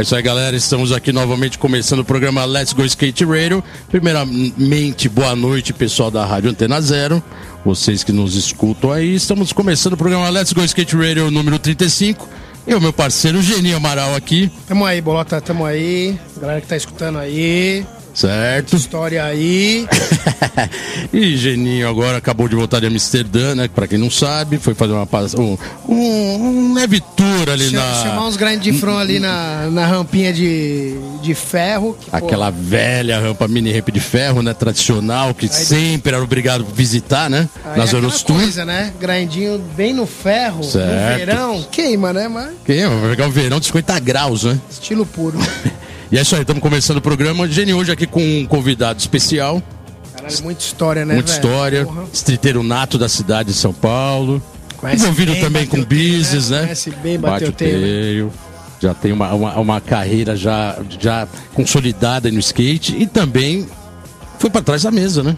É isso aí, galera. Estamos aqui novamente começando o programa Let's Go Skate Radio. Primeiramente, boa noite, pessoal da Rádio Antena Zero. Vocês que nos escutam aí. Estamos começando o programa Let's Go Skate Radio número 35. E o meu parceiro Geninho Amaral aqui. Tamo aí, Bolota, tamo aí. Galera que tá escutando aí. Certo. História aí. e Geninho agora acabou de voltar de Amsterdã, né? Pra quem não sabe, foi fazer uma um, um, um leve tour ali Chama, na. Chamar uns grandes de front ali na, na rampinha de, de ferro. que, pô, Aquela velha rampa mini ramp de ferro, né? Tradicional, que sempre era obrigado a visitar, né? aí Nas é coisa, né? Grindinho bem no ferro, Certo. no verão. Queima, né? Mas Que vai pegar o verão de 50 graus, né? estilo puro. E é isso aí, estamos começando o programa. Gênio hoje aqui com um convidado especial, Caralho, muita história, né, muita velho? história, Porra. streeteiro nato da cidade de São Paulo. Conhece Envolvido bem também com Bateoteiro, business, né? Conhece bem Bate o Bateoteiro. teio. Já tem uma, uma, uma carreira já, já consolidada no skate e também foi para trás da mesa, né?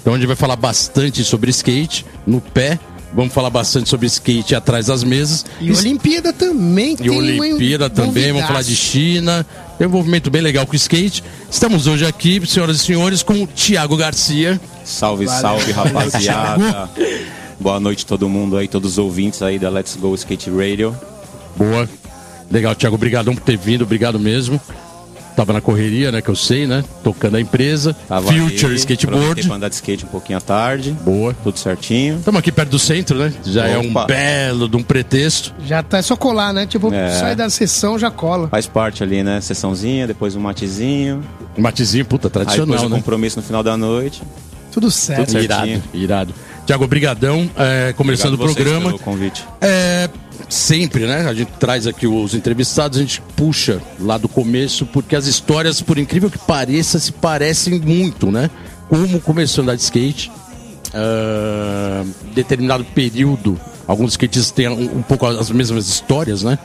Então a gente vai falar bastante sobre skate no pé. Vamos falar bastante sobre skate atrás das mesas. E Olimpíada também E Olimpíada também, vamos falar de China. Tem um envolvimento bem legal com o skate. Estamos hoje aqui, senhoras e senhores, com o Thiago Garcia. Salve, Valeu. salve, rapaziada. Boa noite todo mundo aí, todos os ouvintes aí da Let's Go Skate Radio. Boa. Legal, Thiago, obrigadão por ter vindo, obrigado mesmo. Tava na correria, né, que eu sei, né? Tocando a empresa. Tava Future aí, Skateboard. pra andar de skate um pouquinho à tarde. Boa. Tudo certinho. Estamos aqui perto do centro, né? Já é um Opa. belo de um pretexto. Já tá é só colar, né? Tipo, É. sai da sessão, já cola. Faz parte ali, né? Sessãozinha, depois um matezinho. Um matezinho, puta, Aí depois tradicional, o né? compromisso no final da noite. Tudo certo. Tudo certo. Irado, irado. Tiago, brigadão. É, começando Obrigado o vocês programa. pelo convite. É, sempre, né? A gente traz aqui os entrevistados, a gente puxa lá do começo, porque as histórias, por incrível que pareça, se parecem muito, né? Como começou a andar de skate, ah, determinado período, alguns skatistas têm um, um pouco as mesmas histórias, né?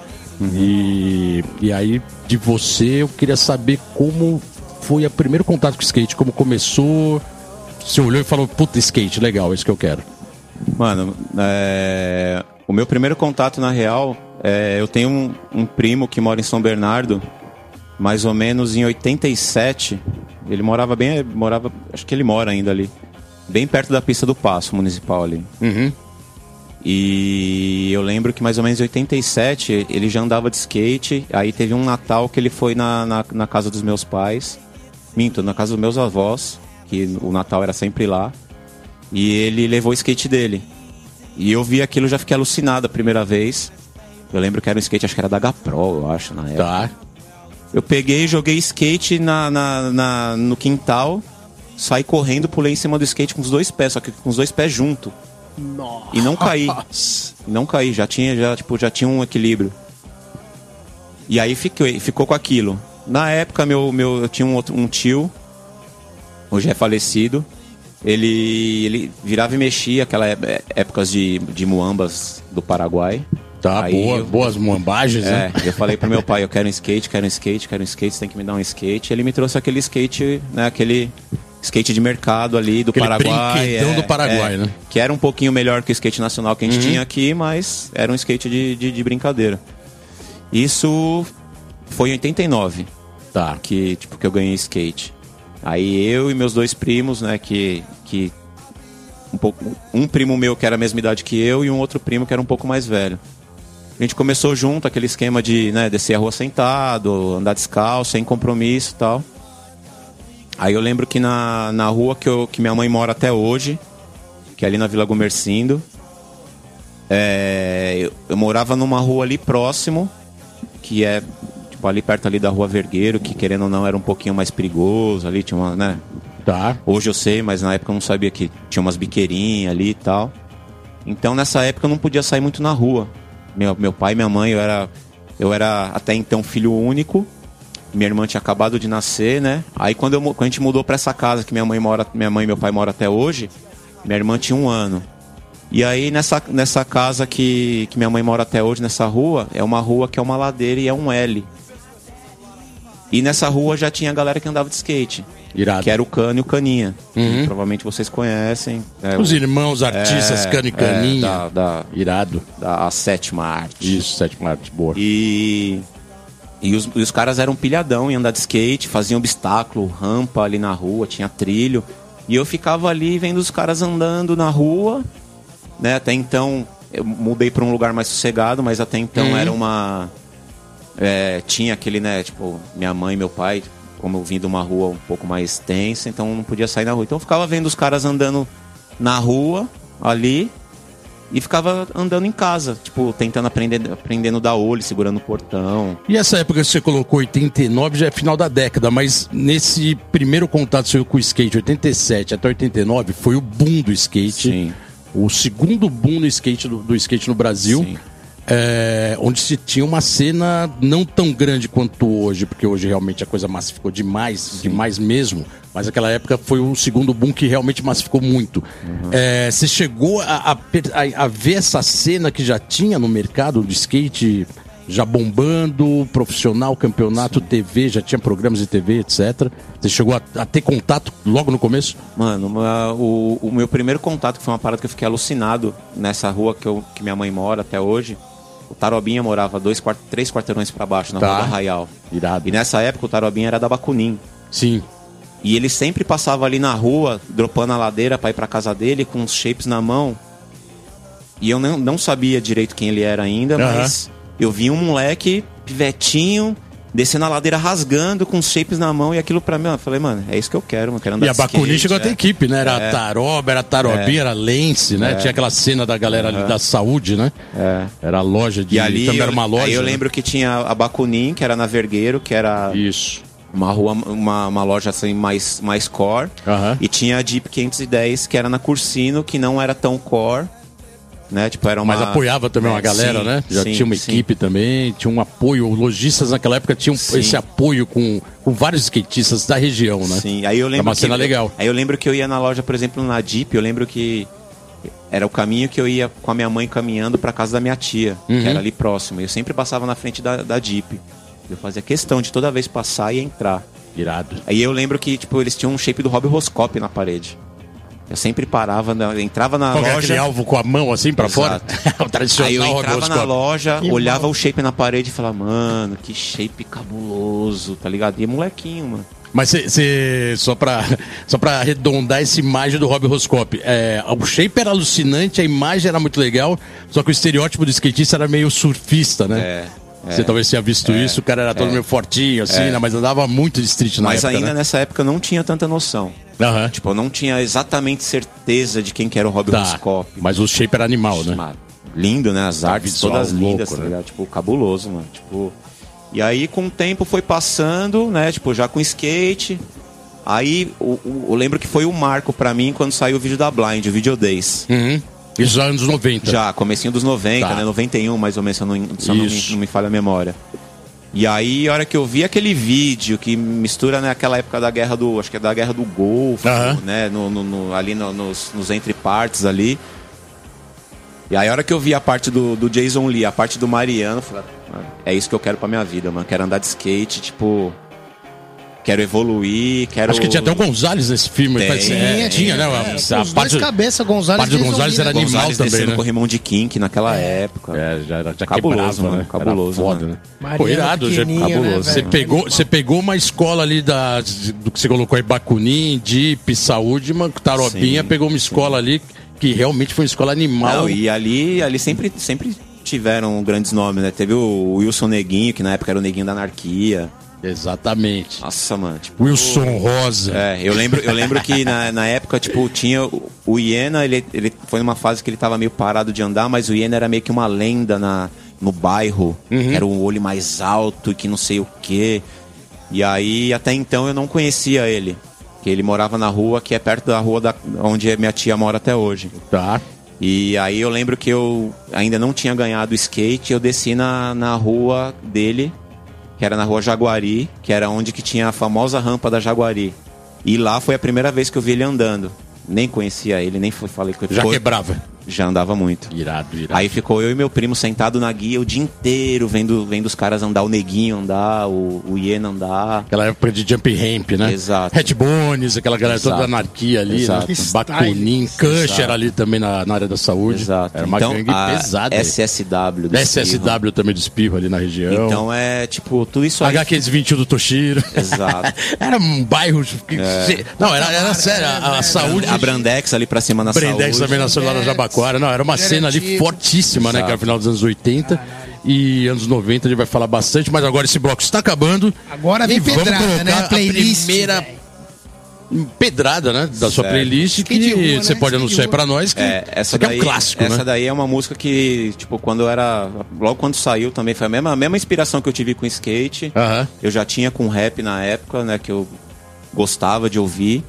E, e aí, de você, eu queria saber como foi o primeiro contato com o skate, como começou. Você olhou e falou, puta, skate, legal, é isso que eu quero. Mano, é, o meu primeiro contato, na real, é, eu tenho um, um primo que mora em São Bernardo, mais ou menos em 87. Ele morava bem, morava, acho que ele mora ainda ali, bem perto da pista do Passo Municipal ali. Uhum. E eu lembro que mais ou menos em 87 ele já andava de skate. Aí teve um Natal que ele foi na, na, na casa dos meus pais. Minto, na casa dos meus avós, que o Natal era sempre lá. E ele levou o skate dele. E eu vi aquilo já fiquei alucinado a primeira vez. Eu lembro que era um skate, acho que era da Gapro, eu acho, na época. Tá. Eu peguei, joguei skate na, na, na- no quintal, saí correndo, pulei em cima do skate com os dois pés, só que com os dois pés junto. E não caí. Não caí, já tinha, já, tipo, já tinha um equilíbrio. E aí fiquei, ficou com aquilo. Na época, meu, meu, eu tinha um, outro, um tio, hoje é falecido. Ele, ele virava e mexia, aquela é- épocas de, de muambas do Paraguai. Tá, Aí boa, eu- boas muambagens, É, né? eu falei pro meu pai, eu quero um skate, quero um skate, quero um skate, você tem que me dar um skate. Ele me trouxe aquele skate, né, aquele skate de mercado ali do Aquele Paraguai. brinquedão do Paraguai, né? Que era um pouquinho melhor que o skate nacional que a gente tinha aqui, mas era um skate de, de, de brincadeira. Isso foi em 89 Tá. que, tipo, que eu ganhei skate. Aí eu e meus dois primos, né, que, que um, pouco, um primo meu que era a mesma idade que eu e um outro primo que era um pouco mais velho. A gente começou junto, aquele esquema de né, descer a rua sentado, andar descalço, sem compromisso e tal. Aí eu lembro que na, na rua que, eu, que minha mãe mora até hoje, que é ali na Vila Gomercindo, é, eu, eu morava numa rua ali próximo, que é tipo, ali perto ali da Rua Vergueiro, que querendo ou não era um pouquinho mais perigoso, ali tinha uma, né? Tá. Hoje eu sei, mas na época eu não sabia que tinha umas biqueirinhas ali e tal. Então nessa época eu não podia sair muito na rua. Meu, meu pai e minha mãe, eu era, eu era até então filho único. Minha irmã tinha acabado de nascer, né? Aí quando, eu, quando a gente mudou para essa casa que minha mãe mora, minha mãe e meu pai moram até hoje, minha irmã tinha um ano. E aí nessa, nessa casa que, que minha mãe mora até hoje, nessa rua, é uma rua que é uma ladeira e é um L. E nessa rua já tinha galera que andava de skate. Irado. Que era o Cano e o Caninha. que provavelmente vocês conhecem. É, Os o- irmãos artistas, é, Cano e é, Caninha. da, da, Irado. da sétima arte. Isso, sétima arte, boa. E, e, os, os caras eram pilhadão em andar de skate, faziam obstáculo, rampa ali na rua, tinha trilho. E eu ficava ali vendo os caras andando na rua, né? Até então eu mudei para um lugar mais sossegado, mas até então era uma. é, tinha aquele, né? Tipo, minha mãe e meu pai, como eu vim de uma rua um pouco mais tensa, então não podia sair na rua. Então eu ficava vendo os caras andando na rua, ali, e ficava andando em casa, tipo, tentando aprender, aprendendo da olho, segurando o portão. E essa época que você colocou 89 já é final da década, mas nesse primeiro contato seu com o skate, 87 até 89, foi o boom do skate. Sim. O segundo boom no skate do, do skate no Brasil. Sim. É, onde se tinha uma cena não tão grande quanto hoje, porque hoje realmente a coisa massificou demais, demais mesmo. Mas aquela época foi o segundo boom que realmente massificou muito. É, você chegou a, a a- ver essa cena que já tinha no mercado do skate já bombando, profissional, campeonato, TV, já tinha programas de TV, etc. Você chegou a, a ter contato logo no começo? Mano, o, o meu primeiro contato, que foi uma parada que eu fiquei alucinado nessa rua que, eu, que minha mãe mora até hoje. O Tarobinha morava dois, quart- três quarteirões pra baixo, na Tá. rua do Arraial. Irado. E nessa época o Tarobinha era da Bacunim. Sim. E ele sempre passava ali na rua, dropando a ladeira pra ir pra casa dele, com os shapes na mão. E eu não, não sabia direito quem ele era ainda, Aham. mas eu vi um moleque, pivetinho, descendo a ladeira rasgando, com os shapes na mão, e aquilo pra mim, eu falei, mano, é isso que eu quero, mano, quero andar E a skate, chegou a ter é. equipe, né? Era a Taroba, era Tarobinha, era a Lence, né? É. Tinha aquela cena da galera ali da saúde, né? É. Era a loja de. E ali também eu, era uma loja. aí eu né? lembro que tinha a Bacunim, que era na Vergueiro, que era Isso. uma rua, uma, uma loja assim mais, mais core. Aham. E tinha a Jeep 510, que era na Cursino, que não era tão core. Né? Tipo, era uma... Mas apoiava também uma É, galera, sim, né? Já sim, tinha uma sim. equipe também, tinha um apoio. Os lojistas naquela época tinham Sim. esse apoio com, com vários skatistas da região, né? Sim, aí eu lembro É uma que, cena legal. Aí eu lembro que eu ia na loja, por exemplo, na Jeep, eu lembro que era o caminho que eu ia com a minha mãe caminhando pra casa da minha tia, Uhum. que era ali próximo. E eu sempre passava na frente da, da Jeep. Eu fazia questão de toda vez passar e entrar. Irado. Aí eu lembro que, tipo, eles tinham um shape do Rob Roscope na parede. Eu sempre parava, na- entrava na Qual era loja. aquele alvo com a mão assim pra fora? O tradicional Aí eu entrava na loja, Que olhava mal. o shape na parede e falava, mano, que shape cabuloso, tá ligado? E é molequinho, mano. Mas você, só pra, só pra arredondar essa imagem do Rob Roscope, é, o shape era alucinante, a imagem era muito legal, só que o estereótipo do skatista era meio surfista, né? É, Você talvez tenha visto isso, o cara era todo meio fortinho, assim, É. né? Mas andava muito de street na Mas época, ainda né? nessa época eu não tinha tanta noção. Aham. Tipo, eu não tinha exatamente certeza de quem que era o Rob Tá. Roscope. Mas o shape era animal, né? Mano, lindo, né? As artes visual todas lindas, louco, tá né? ligado? Tipo, cabuloso, mano. Tipo. E aí, com o tempo foi passando, né? Tipo, já com skate. Aí, o- o- eu lembro que foi o marco pra mim quando saiu o vídeo da Blind, o Video Days. Uhum. Isso já anos 90. Já, comecinho dos 90, Tá. né? 91, mais ou menos, se eu não, se eu não, me, não me falha a memória. E aí, a hora que eu vi aquele vídeo que mistura naquela época da guerra do. Acho que é da guerra do Golfo, Aham. né? No, no- no- ali no- nos, nos entrepartes ali. E aí, a hora que eu vi a parte do, do Jason Lee, a parte do Mariano, eu falei, "Mano, é isso que eu quero pra minha vida, mano. Quero andar de skate, tipo. Quero evoluir, quero. Acho que tinha até o Gonzalez nesse filme. Tem, parece- é, tinha, né? É, A, os dois cabeça, Gonzalez parte do Gonzalez era né? animal Gonzalez também, né? com o Rimão de Kink naquela época. É, já, já Cabuloso, quebrava, mano, né? cabuloso, Era foda, né? Mariana Pô, irado, já- né, cabuloso. Você pegou, você pegou uma escola ali da, do que você colocou aí, Bacunim, Deep, Saúde, uma Tarobinha, Sim, pegou uma escola ali que realmente foi uma escola animal. Não, e ali, ali sempre, sempre tiveram grandes nomes, né? Teve o Wilson Neguinho, que na época era o Neguinho da Anarquia. Exatamente. Nossa, mano. Tipo, Wilson Rosa. É, eu lembro, eu lembro que na, na época, tipo, tinha o, o Iena, ele, ele foi numa fase que ele tava meio parado de andar, mas o Iena era meio que uma lenda na, no bairro, que era um olho mais alto e que não sei o quê. E aí, até então, eu não conhecia ele. Que ele morava na rua, que é perto da rua da, onde minha tia mora até hoje. Tá. E aí eu lembro que eu ainda não tinha ganhado o skate, eu desci na, na rua dele, que era na rua Jaguari, que era onde que tinha a famosa rampa da Jaguari. E lá foi a primeira vez que eu vi ele andando. Nem conhecia ele, nem falei com ele. Já quebrava. Já andava muito. Irado, irado. Aí ficou eu e meu primo sentado na guia o dia inteiro, vendo, vendo os caras andar, o Neguinho andar, o, o Iena andar. Aquela época de jump ramp, né? Exato. Red Bones, aquela galera toda da Exato. anarquia ali, Exato. né? Bakunin, style. Kush Exato. era ali também na, na área da saúde. Exato. Era uma então, gangue a pesada. SSW. do Espirro. SSW também do Espirro ali na região. Então é, tipo, tudo isso aí. HQ21 do Toshiro. Exato. era um bairro. que- Não, era, era sério. A, a saúde. A Brandex ali pra cima na Brendex saúde. também nasceu lá no Jabaquara. Não, era uma cena ali fortíssima, né? Que era o final dos anos 80. E anos 90 a gente vai falar bastante, mas agora esse bloco está acabando. Agora vem E vamos pedrada, colocar né? A playlist, A primeira pedrada, né? Da sua Certo. playlist que rua, você né? pode Skate anunciar pra nós que, É, essa daí, é um clássico, essa né? daí é uma música que, tipo, quando eu era. Logo quando saiu também foi a mesma, a mesma inspiração que eu tive com skate. Aham. Eu já tinha com rap na época, né? Que eu gostava de ouvir.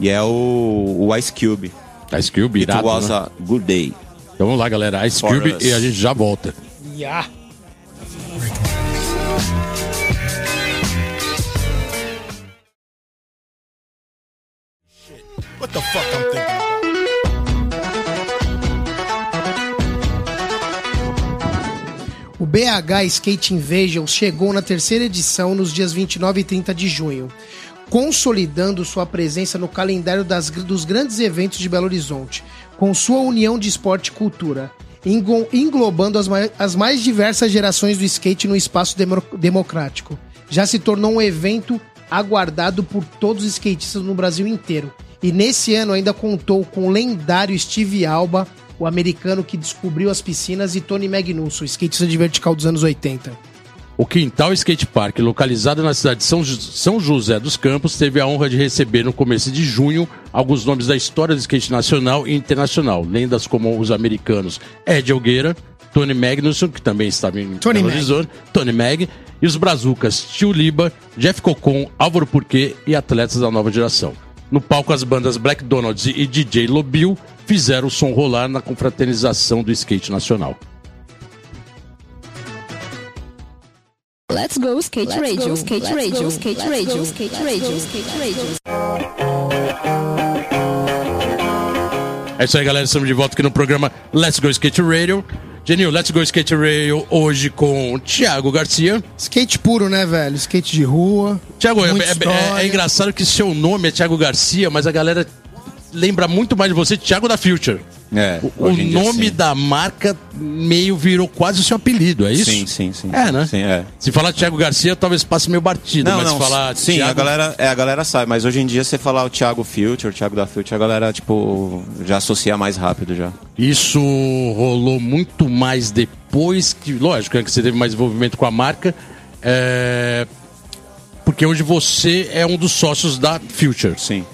E é o, o Ice Cube. Ice Cube, It irado, was né? a good day. Então vamos lá, galera. Ice For Cube us. e a gente já volta. Yeah. What the fuck I'm thinking about? O BH Skate Invasion chegou na terceira edição nos dias 29 e 30 de junho, consolidando sua presença no calendário das- dos grandes eventos de Belo Horizonte, com sua união de esporte e cultura, englobando as, mai- as mais diversas gerações do skate no espaço demo- democrático. Já se tornou um evento aguardado por todos os skatistas no Brasil inteiro. E nesse ano ainda contou com o lendário Steve Alba, o americano que descobriu as piscinas, e Tony Magnusso, skatista de vertical dos anos 80. O Quintal Skate Park, localizado na cidade de São, São José dos Campos, teve a honra de receber no começo de junho alguns nomes da história do skate nacional e internacional. Lendas como os americanos Ed Elgueira, Tony Magnusson, que também estava em Tony Belo Mag. Horizonte, Tony Mag, e os brazucas Tio Liba, Jeff Cocon, Álvaro Porquê e atletas da nova geração. No palco, as bandas Black Donalds e DJ Lobil fizeram o som rolar na confraternização do skate nacional. Let's go skate radio, skate radio, skate radio, skate radio, skate radio. É isso aí, galera. Estamos de volta aqui no programa Let's Go Skate Radio. Genil, Let's Go Skate Radio hoje com Thiago Garcia. Skate puro, né, velho? Skate de rua. Thiago, é, é- é engraçado que seu nome é Thiago Garcia, mas a galera lembra muito mais de você, Thiago da Future. É, O, nome da marca meio virou quase o seu apelido, é isso? Sim, sim, sim. É, né? Sim, é. Se falar Thiago Garcia, talvez passe meio batido, Não, mas não, se falar sim, Thiago... a galera, é, a galera sabe, mas hoje em dia você falar o Thiago Future, o Thiago da Future, a galera, tipo, já associa mais rápido já. Isso rolou muito mais depois que, lógico, é que você teve mais envolvimento com a marca. é, Porque hoje você é um dos sócios da Future. Sim.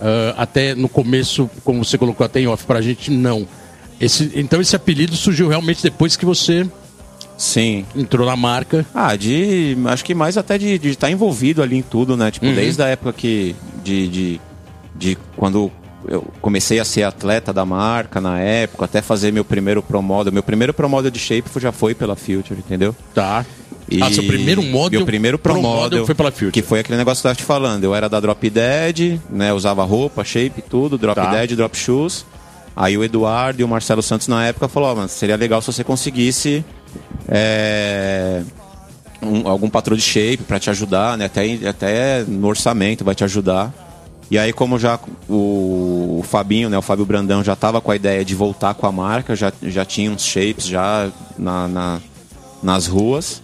Ah, até no começo, como você colocou até em off pra gente, não. Esse, então esse apelido surgiu realmente depois que você Sim. entrou na marca. Ah, de. Acho que mais até de estar envolvido ali em tudo, né? Tipo, desde a época que. De, de, de quando eu comecei a ser atleta da marca na época, até fazer meu primeiro pro model. Meu primeiro pro model de shape já foi pela Future, entendeu? Tá. E Ah, seu primeiro model Meu primeiro pro, pro model model foi pela Future. Que foi aquele negócio que eu tava te falando. Eu era da Drop Dead, né? Usava roupa, shape, tudo. Drop Tá. Dead, Drop Shoes. Aí o Eduardo e o Marcelo Santos na época falou, ó, mano, seria legal se você conseguisse é, um- algum patrão de shape pra te ajudar, né? Até, até no orçamento vai te ajudar. E aí, como já o, o Fabinho, né, o Fábio Brandão já tava com a ideia de voltar com a marca, já, já tinha uns shapes já na, na- nas ruas.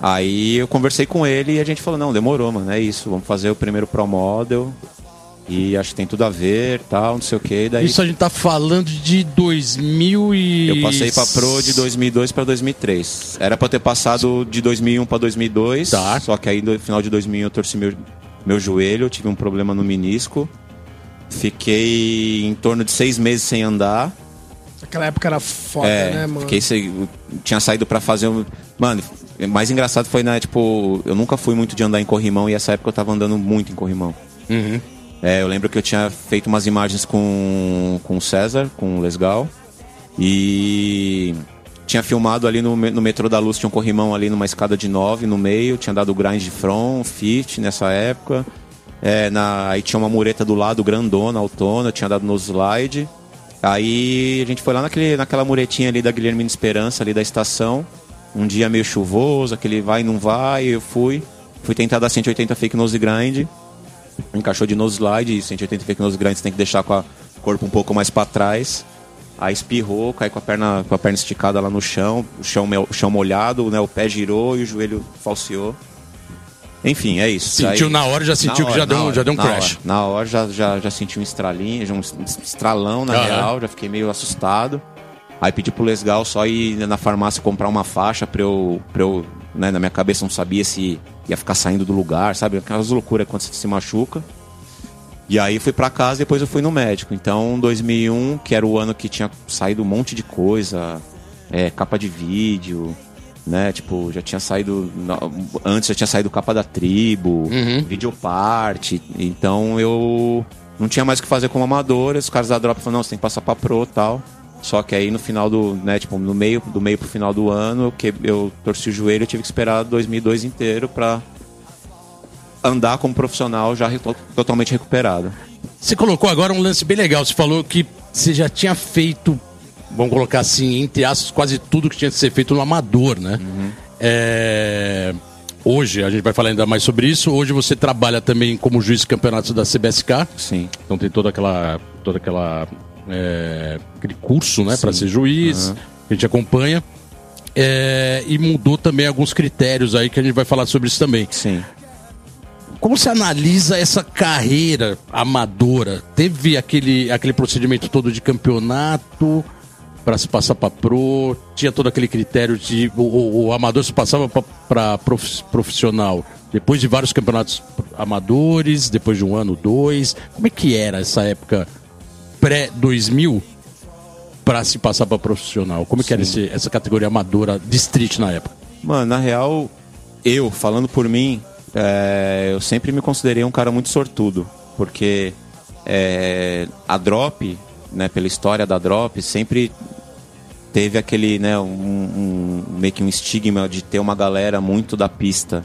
Aí eu conversei com ele e a gente falou, não, demorou, mano, é isso, vamos fazer o primeiro Pro Model. E acho que tem tudo a ver, tal, não sei o que. Daí Isso a gente tá falando de 2000 e... eu passei pra Pro de 2002 pra 2003. Era pra ter passado de 2001 pra 2002, Tá. só que aí no final de 2001 eu torci meu, meu joelho, eu tive um problema no menisco. Fiquei em torno de seis meses sem andar. Aquela época era foda, É, né, mano? fiquei sem, tinha saído pra fazer um. Mano, mais engraçado foi, né, tipo, eu nunca fui muito de andar em corrimão e essa época eu tava andando muito em corrimão. É, eu lembro que eu tinha feito umas imagens com, com o César, com o Lesgal. E tinha filmado ali no, no metrô da Luz, tinha um corrimão ali numa escada de 9 no meio, tinha dado grind de front, fit nessa época. É, na, aí tinha uma mureta do lado, grandona, autona, tinha dado no slide. Aí a gente foi lá naquele, naquela muretinha ali da Guilhermina Esperança, ali da estação. Um dia meio chuvoso, aquele vai e não vai, eu fui. Fui tentar dar 180 fake nose grind. Encaixou de nose slide, e 180 fake nose grind você tem que deixar com o corpo um pouco mais para trás. Aí espirrou, caiu com a perna, com a perna esticada lá no chão, o chão, o chão molhado, né? O pé girou e o joelho falseou. Enfim, é isso. Sentiu Aí- na hora, já sentiu na que já hora, deu, na já deu um na crash. hora. Na hora já, já, já senti um estralinho, um estralão na Aham. real, já fiquei meio assustado. Aí pedi pro Lesgal só ir na farmácia comprar uma faixa pra eu. Pra eu né, na minha cabeça não sabia se ia ficar saindo do lugar, sabe? Aquelas loucuras quando você se machuca. E aí fui pra casa e depois eu fui no médico. Então, 2001, que era o ano que tinha saído um monte de coisa, é, capa de vídeo, né? Tipo, já tinha saído. Antes já tinha saído capa da tribo, videoparte. Então eu não tinha mais o que fazer como amador. Os caras da Drop falaram, não, você tem que passar pra pro e tal. Só que aí no final do, né, tipo, no meio, do meio pro final do ano, eu, que, eu torci o joelho e tive que esperar 2002 inteiro pra andar como profissional já totalmente recuperado. Você colocou agora um lance bem legal. Você falou que você já tinha feito, vamos colocar assim, entre aspas, quase tudo que tinha que ser feito no amador, né? É, Hoje, a gente vai falar ainda mais sobre isso. Hoje você trabalha também como juiz de campeonatos da CBSK. Sim. Então tem toda aquela. toda aquela. É, aquele curso, né, para ser juiz, que a gente acompanha. É, e mudou também alguns critérios aí que a gente vai falar sobre isso também. Sim. Como você analisa essa carreira amadora? Teve aquele, aquele procedimento todo de campeonato para se passar para pro? Tinha todo aquele critério de o, o- o amador se passava para profissional depois de vários campeonatos amadores, depois de um ano, dois. Como é que era essa época pré-2000 para se passar para profissional? Como é que era esse- essa categoria amadora de street na época? Mano, na real, eu, falando por mim, é, eu sempre me considerei um cara muito sortudo. Porque é, a Drop, né, pela história da Drop, sempre teve aquele, né, um, um- meio que um estigma de ter uma galera muito da pista.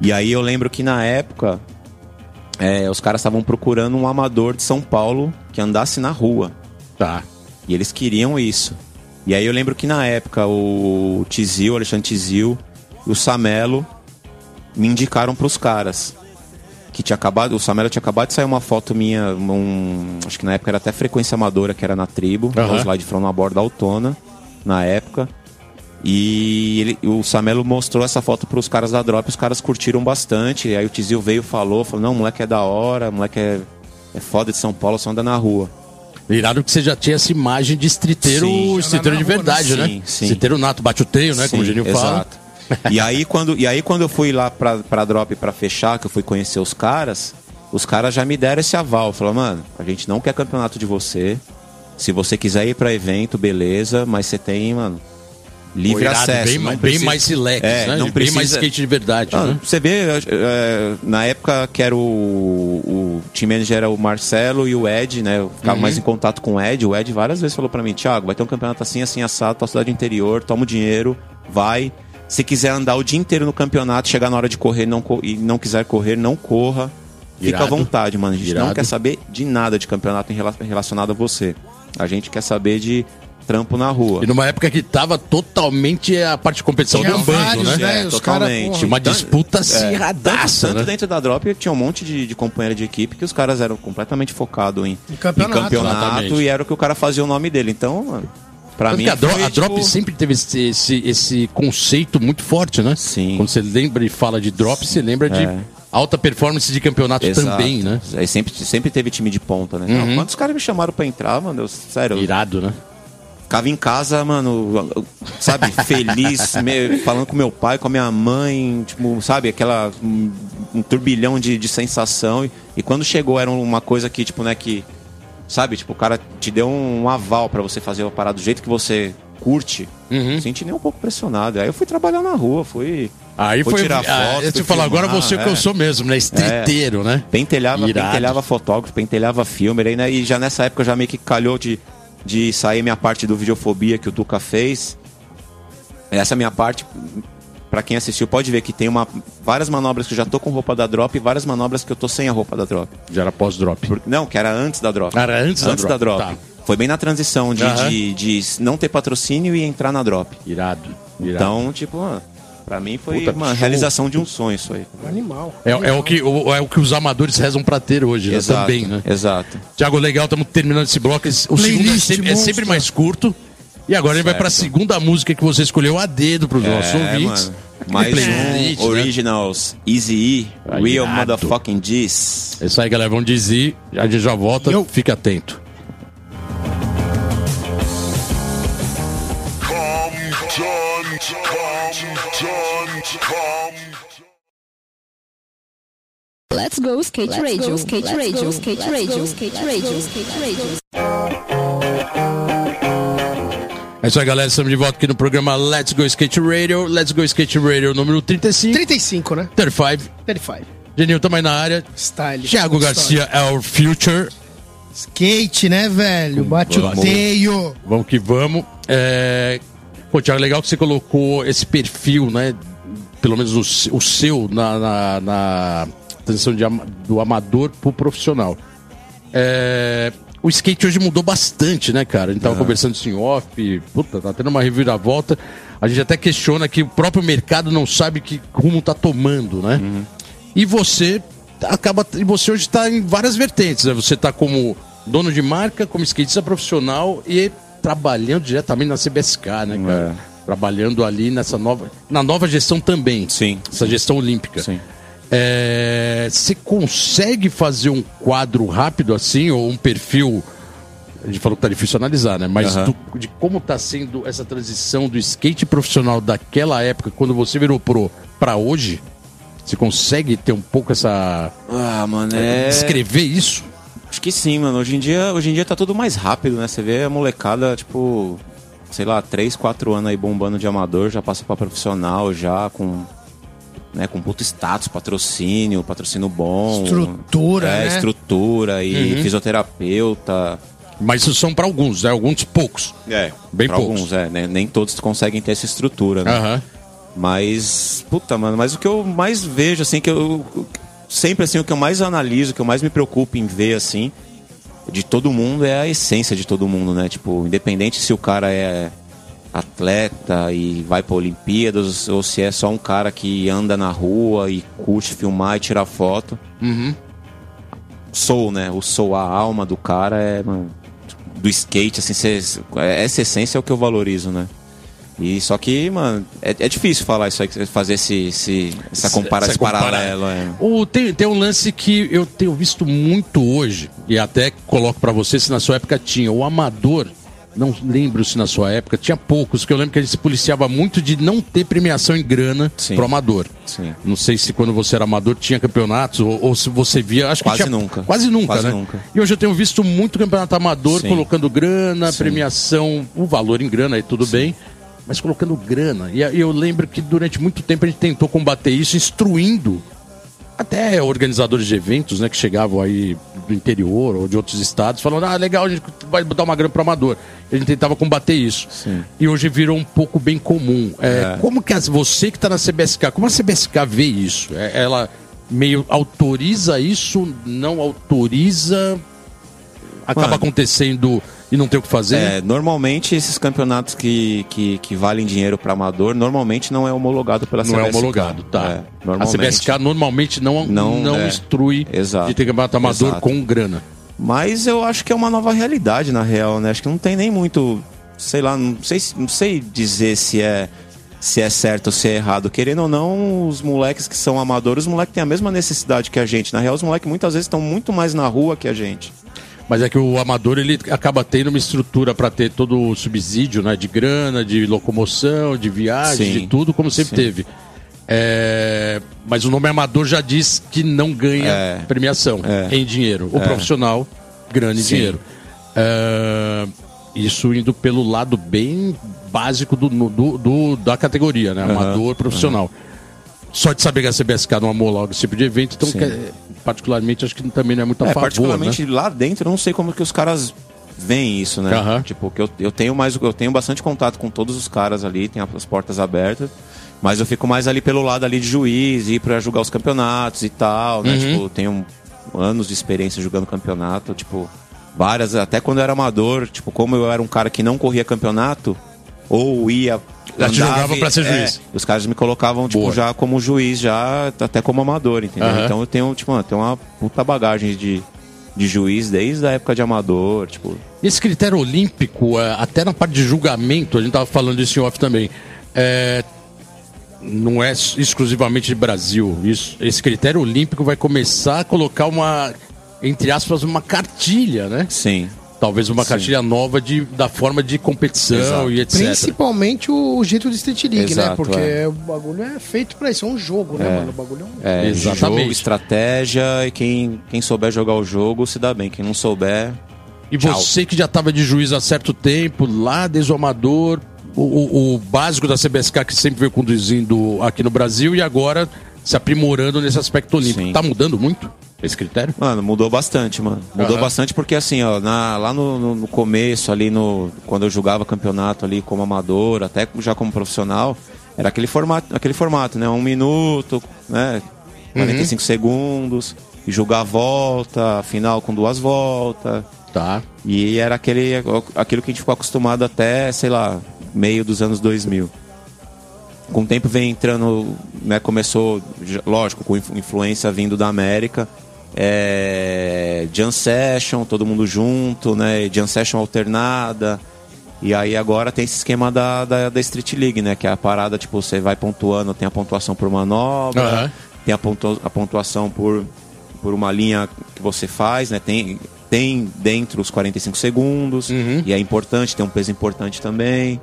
E aí eu lembro que na época, é, os caras estavam procurando um amador de São Paulo que andasse na rua. Tá. E eles queriam isso. E aí eu lembro que na época o Tizil, o Alexandre Tizil e o Samelo me indicaram pros caras. Que tinha acabado, o Samelo tinha acabado de sair uma foto minha, um, acho que na época era até frequência amadora, que era na tribo, uhum. slide from na borda autona, na época. E ele- o Samelo mostrou essa foto pros caras da Drop, os caras curtiram bastante. E aí o Tizil veio e falou, falou, não, moleque é da hora, moleque é, é foda de São Paulo, só anda na rua. Irado que você já tinha essa imagem de streeteiro, Sim. streeteiro de rua, verdade, né? né? Sim, sim. Streeteiro nato, bate o teio, né? Como o Sim, Geninho fala. Exato. E aí quando, e aí quando eu fui lá pra, pra Drop pra fechar, que eu fui conhecer os caras, os caras já me deram esse aval. Falaram, mano, a gente não quer campeonato de você. Se você quiser ir pra evento, beleza, mas você tem, mano, livre Irado, acesso. Bem, não mais- precisa- bem mais relax, É, né? não bem precisa... mais skate de verdade, Ah, né? Você vê, é, na época que era o, o team manager era o Marcelo e o Ed, né? Eu ficava Uhum. mais em contato com o Ed. O Ed várias vezes falou pra mim, Thiago, vai ter um campeonato assim, assim, assado, tua cidade interior, toma o dinheiro, vai. Se quiser andar o dia inteiro no campeonato, chegar na hora de correr não co- e não quiser correr, não corra. Fica Irado. à vontade, mano. A gente Irado. não quer saber de nada de campeonato relacionado a você. A gente quer saber de trampo na rua. E numa época que tava totalmente a parte de competição Tinha bombando, vários, né? né? É, Os totalmente. cara, uma Tanto- disputa É, acirradaça, tanto, tanto né? dentro da Drop tinha um monte de, de companheiro de equipe que os caras eram completamente focados em, Em campeonato. Exatamente. e era o que o cara fazia o nome dele. Então, mano, pra Tanto mim. que a, Dro- foi, a Drop tipo, sempre teve esse, esse, esse conceito muito forte, né? Sim. Quando você lembra e fala de Drop, você lembra de É. alta performance de campeonato Exato. também, né? Aí sempre, sempre teve time de ponta, né? Uhum. Quantos caras me chamaram pra entrar, mano? Eu, sério, Irado, né? Ficava em casa, mano, sabe, feliz, me- falando com meu pai, com a minha mãe, tipo, sabe, aquela. Um, um turbilhão de, de sensação. E, e quando chegou, era uma coisa que, tipo, né, que. Sabe, tipo, o cara te deu um, aval pra você fazer a parada do jeito que você curte. Uhum. Senti nem um pouco pressionado. Aí eu fui trabalhar na rua, fui. Aí fui foi. tirar ah, foto. eu te falo, agora você é o que é. eu sou mesmo, né? Streeteiro, né? Pentelhava, Irado. pentelhava fotógrafo, pentelhava filme, aí, né? E já nessa época já meio que calhou de de sair minha parte do Videofobia que o Tuca fez. Essa minha parte, pra quem assistiu, pode ver que tem uma, várias manobras que eu já tô com roupa da drop e várias manobras que eu tô sem a roupa da drop. Já era pós-drop. Não, que era antes da drop. Era antes da drop, drop. tá. Foi bem na transição de, Aham. de, de não ter patrocínio e entrar na drop. Irado. irado. Então, tipo, ah, pra mim foi Puta, uma show. realização de um sonho isso aí. Animal. É, é o que, o- é o que os amadores rezam pra ter hoje, né? Exato, também, né? Exato. Tiago, legal, estamos terminando esse bloco. O segundo é sempre, é sempre mais curto. E agora ele vai pra Certo. segunda música que você escolheu a dedo pros nossos ouvintes. É, mano. Mais um né? Originals Easy E, Real. Motherfucking G's. É isso aí, galera. Vamos dizer. A gente já volta. Yo. Fica atento. Let's go skate radio, skate radio, skate radio, skate radio, skate radio. É isso aí, galera. Estamos de volta aqui no programa Let's Go Skate Radio. Let's Go Skate Radio número 35. 35, né? 35. 35. Genil também na área. Style. Thiago Garcia é o Future. Skate, né, velho? Bate o vamos. teio. Vamos que vamos. É... Pô, Thiago, legal que você colocou esse perfil, né? Pelo menos o, o seu na, na, na transição de do amador pro profissional. É, O skate hoje mudou bastante, né, cara? A gente tava conversando isso em off, puta, tá tendo uma reviravolta. A gente até questiona que o próprio mercado não sabe que rumo tá tomando, né? E você acaba. E você hoje está em várias vertentes, né? Você tá como dono de marca, como skatista profissional e trabalhando diretamente na CBSK, né, cara? Trabalhando ali nessa nova. Na nova gestão também. Sim. Essa gestão olímpica. Sim. É, Você consegue fazer um quadro rápido assim, ou um perfil. A gente falou que tá difícil analisar, né? Mas do- de como tá sendo essa transição do skate profissional daquela época, quando você virou pro, pra hoje, você consegue ter um pouco essa. Ah, mano, é. descrever isso? Acho que sim, mano. Hoje em dia, hoje em dia tá tudo mais rápido, né? Você vê a molecada, tipo, sei lá, 3, 4 anos aí bombando de amador, já passa pra profissional, já com. Né, com puto status, patrocínio, patrocínio bom. Estrutura, é, né? estrutura e Uhum. fisioterapeuta. Mas isso são pra alguns, né? Alguns poucos. É, Bem pra poucos. alguns, é. né? Nem todos conseguem ter essa estrutura, né? Aham. Mas, puta, mano, mas o que eu mais vejo, assim, que eu. Sempre, assim, o que eu mais analiso, o que eu mais me preocupo em ver, assim, de todo mundo é a essência de todo mundo, né? Tipo, independente se o cara é atleta e vai pra Olimpíadas ou se é só um cara que anda na rua e curte filmar e tirar foto. Sou, né? O sou, a alma do cara é, mano, do skate, assim, cê, essa essência é o que eu valorizo, né? E só que, mano, é, é difícil falar isso aí, fazer esse, esse, essa compara Essa esse paralelo. É. O, tem, tem um lance que eu tenho visto muito hoje, e até coloco pra você se na sua época tinha. O amador, não lembro se na sua época, tinha poucos, que eu lembro que a gente se policiava muito de não ter premiação em grana Sim. pro amador. Sim. Não sei se quando você era amador tinha campeonatos, ou, ou se você via. Acho Quase que tinha, nunca. Quase nunca, Quase né? nunca. E hoje eu tenho visto muito campeonato amador Sim. colocando grana, Sim. premiação, o valor em grana aí tudo bem. Mas colocando grana. E eu lembro que durante muito tempo a gente tentou combater isso, instruindo até organizadores de eventos, né, que chegavam aí do interior ou de outros estados, falando, ah, legal, a gente vai dar uma grana para amador. A gente tentava combater isso. Sim. E hoje virou um pouco bem comum. É, Como que as- você que está na CBSK, como a CBSK vê isso? É, ela meio autoriza isso, não autoriza, acaba Mano. acontecendo e não tem o que fazer? É, normalmente esses campeonatos que, que, que valem dinheiro para amador, normalmente não é homologado pela Não é CBSK. homologado, tá. É, a. CBSK normalmente não, não, Não, é. instrui Exato. de ter campeonato amador Exato. com grana. Mas eu acho que é uma nova realidade, na real, né? Acho que não tem nem muito. Sei lá, não sei, se- não sei dizer se é, se é certo ou se é errado. Querendo ou não, os moleques que são amadores, os moleques têm a mesma necessidade que a gente. Na real, os moleques muitas vezes estão muito mais na rua que a gente. Mas é que o amador ele acaba tendo uma estrutura para ter todo o subsídio, né, de grana, de locomoção, de viagem, Sim. de tudo, como sempre Sim. teve. É, Mas o nome amador já diz que não ganha É. premiação É. em dinheiro. O É. profissional, grana e Sim. dinheiro. É, Isso indo pelo lado bem básico do, do- do- da categoria, né? Amador, profissional. Só de saber que a CBSK não homologa esse tipo de evento, então, particularmente, acho que também não é muito a É, favor, né? particularmente lá dentro, eu não sei como que os caras vem isso, né? Aham. Tipo, que eu, eu tenho mais eu tenho bastante contato com todos os caras ali, tem as portas abertas. Mas eu fico mais ali pelo lado ali de juiz, ir pra julgar os campeonatos e tal, né? Tipo, tenho anos de experiência jogando campeonato, tipo, várias, até quando eu era amador, tipo, como eu era um cara que não corria campeonato, ou ia. Já te jogava pra ser é, juiz. os caras me colocavam, tipo, Boa. já como juiz, já até como amador, entendeu? Aham. Então eu tenho, tipo, mano, tenho uma puta bagagem de, de juiz desde a época de amador, tipo. Esse critério olímpico, é, até na parte de julgamento, a gente tava falando isso em off também, é, não é exclusivamente de Brasil. Isso, esse critério olímpico vai começar a colocar uma, entre aspas, uma cartilha, né? Sim. Talvez uma cartilha nova de, da forma de competição Exato. e etc. Principalmente o, o jeito de Street League, né? Exato, Porque é. o bagulho é feito pra isso, é um jogo, né, mano? O bagulho é um... É, Exatamente. jogo, estratégia, e quem, quem souber jogar o jogo se dá bem. Quem não souber, E Tchau. você que já estava de juiz há certo tempo, lá desde o amador, o, o- o básico da CBSK que sempre veio conduzindo aqui no Brasil e agora se aprimorando nesse aspecto olímpico. Sim. Tá mudando muito esse critério? Mano, mudou bastante, mano. Mudou Aham. bastante porque assim, ó, na- lá no, no- no começo, ali no. Quando eu jogava campeonato ali como amador, até já como profissional, era aquele formato, aquele formato, né? Um minuto, né? 45 segundos, e jogar a volta, final com duas voltas. Tá. E era aquele, aquilo que a gente ficou acostumado até, sei lá, meio dos anos 2000. Com o tempo vem entrando, né, começou, lógico, com influ- influência vindo da América, é, Jam Session, todo mundo junto, né, Jam Session alternada, e aí agora tem esse esquema da, da, da Street League, né, que é a parada, tipo, você vai pontuando, tem a pontuação por manobra, Aham. tem a, pontua- a pontuação por, por uma linha que você faz, né? Tem, tem dentro os 45 segundos, e é importante, tem um peso importante também.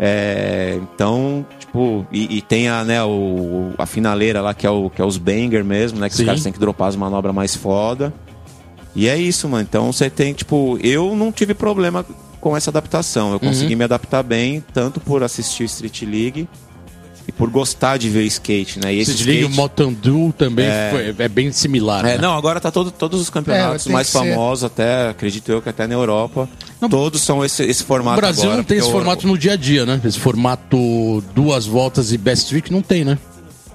É, então, tipo, e, e tem a, né, o, a finaleira lá, que é, o, que é os banger mesmo, né? Que Sim. os caras têm que dropar as manobras mais foda. E é isso, mano. Então você tem, tipo, eu não tive problema com essa adaptação. Eu consegui me adaptar bem, tanto por assistir Street League e por gostar de ver skate, né? E esse o skate... Mountain Dew também foi- é, bem similar. É, né? não, agora tá todo, todos os campeonatos É, mais que ser. famosos, até, acredito eu que até na Europa, todos são esse, esse formato O Brasil agora, não tem esse o- formato no dia a dia, né? Esse formato duas voltas e best trick não tem, né?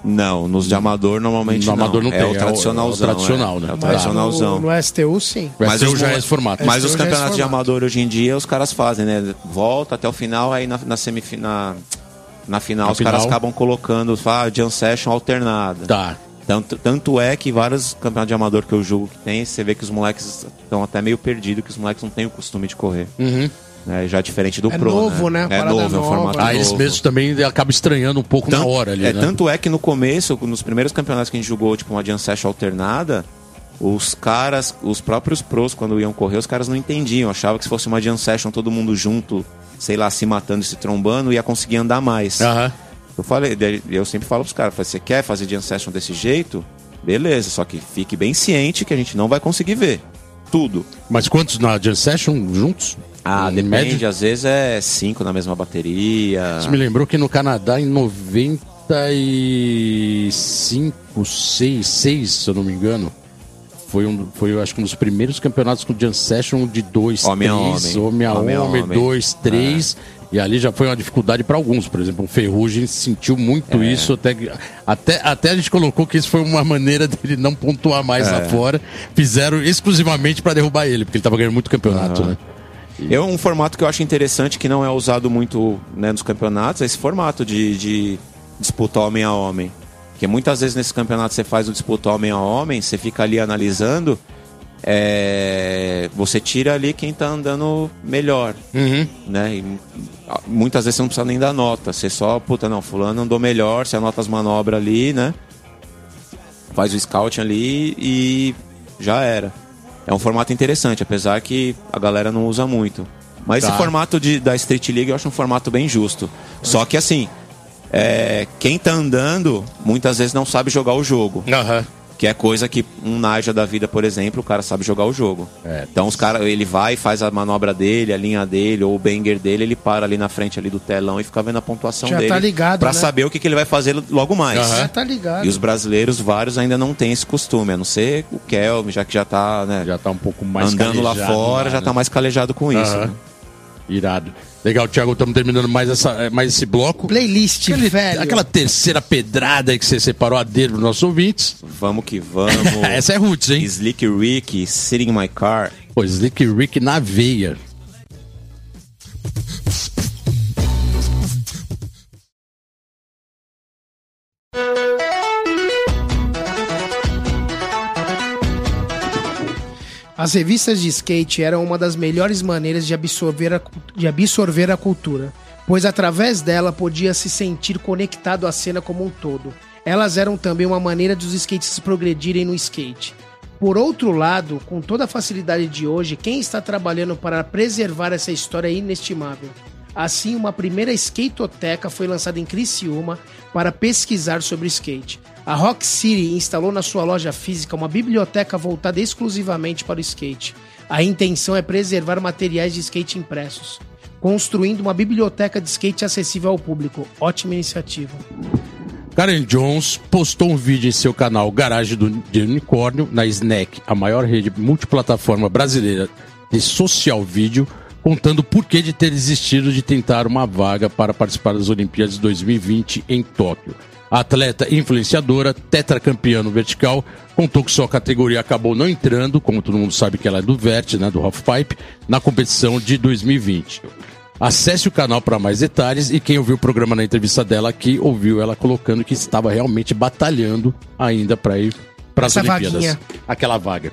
Não, nos de amador normalmente No não. amador não é tem, é o o- tradicionalzão. é o tradicional, é. né? É o Mas tradicionalzão. No, no STU, sim. O STU os já é esse formato. Mas STU os é campeonatos de formato. amador hoje em dia, os caras fazem, né? Volta até o final, aí na, na semifinal. Na final, Na os caras final. acabam colocando ah, Jam Session alternada. Tá. Tanto, tanto é que vários campeonatos de amador que eu julgo que tem, você vê que os moleques estão até meio perdidos, que os moleques não têm o costume de correr. Né? Já diferente do É Pro. novo, né? É Parada novo, é um formato Ah, novo. eles mesmos também acabam estranhando um pouco na Tanto- hora ali, é, né? Tanto é que no começo, nos primeiros campeonatos que a gente jogou, tipo uma Jam Session alternada, os caras, os próprios pros, quando iam correr, os caras não entendiam. Achavam que se fosse uma Jam Session todo mundo junto, sei lá, se matando e se trombando, ia conseguir andar mais. Aham. Eu falei, eu sempre falo pros caras, você quer fazer Jam Session desse jeito? Beleza, só que fique bem ciente que a gente não vai conseguir ver. Tudo. Mas quantos na Jam Session juntos? Ah, Em depende, média? às vezes é cinco na mesma bateria. Isso me lembrou que no Canadá, em 95, 6, 6, se eu não me engano, foi, um, foi eu acho que um dos primeiros campeonatos com Jam Session de 2, Homem a 3, homem. homem a Homem homem, homem. 2, 3. E ali já foi uma dificuldade para alguns. Por exemplo, o Ferrugem sentiu muito É. isso. Até, até, até a gente colocou que isso foi uma maneira dele não pontuar mais É. lá fora. Fizeram exclusivamente para derrubar ele, porque ele estava ganhando muito campeonato, né? É um formato que eu acho interessante, que não é usado muito né, nos campeonatos, é esse formato de, de disputa homem a homem. Porque muitas vezes nesse campeonato você faz o disputa homem a homem, você fica ali analisando, é, você tira ali quem tá andando melhor. Né? E, muitas vezes você não precisa nem dar nota, você só, puta, não, fulano andou melhor, você anota as manobras ali, né? Faz o scouting ali e já era. É um formato interessante, apesar que a galera não usa muito. Mas Tá. esse formato de, da Street League eu acho um formato bem justo. Só que assim, é, quem tá andando muitas vezes não sabe jogar o jogo. Aham. Que é coisa que um Naja da vida, por exemplo, o cara sabe jogar o jogo. É. Então os cara, ele vai, faz a manobra dele, a linha dele, ou o banger dele, ele para ali na frente ali do telão e fica vendo a pontuação Já dele. tá ligado, Pra né? saber o que, que ele vai fazer logo mais. Aham. Já tá ligado. E os brasileiros, vários, ainda não têm esse costume, a não ser o Kelvin, já que já tá, né, Já tá um pouco mais andando lá fora, lá, já né? tá mais calejado com isso. Aham. né? Irado. Legal, Thiago, estamos terminando mais, essa, eh, mais esse bloco. Playlist, Aquele- velho. Aquela terceira pedrada aí que você separou a dedo para nossos ouvintes. Vamos que vamos. Essa é roots, hein? Slick Rick, Sitting in My Car. Pô, Slick Rick na veia. As revistas de skate eram uma das melhores maneiras de absorver a, de absorver a cultura, pois através dela podia se sentir conectado à cena como um todo. Elas eram também uma maneira dos skatistas progredirem no skate. Por outro lado, com toda a facilidade de hoje, quem está trabalhando para preservar essa história é inestimável. Assim, uma primeira skateoteca foi lançada em Criciúma para pesquisar sobre skate. A Rock City instalou na sua loja física uma biblioteca voltada exclusivamente para o skate. A intenção é preservar materiais de skate impressos, construindo uma biblioteca de skate acessível ao público. Ótima iniciativa. Karen Jones postou um vídeo em seu canal Garagem do, de Unicórnio, na Snack, a maior rede multiplataforma brasileira de social vídeo, contando o porquê de ter desistido de tentar uma vaga para participar das Olimpíadas 2020 em Tóquio. Atleta influenciadora, tetracampeã no vertical, contou que sua categoria acabou não entrando, como todo mundo sabe que ela é do Vert, né, do Halfpipe, na competição de 2020. Acesse o canal para mais detalhes e quem ouviu o programa na entrevista dela aqui ouviu ela colocando que estava realmente batalhando ainda para ir para as Olimpíadas. vaguinha. Aquela vaga.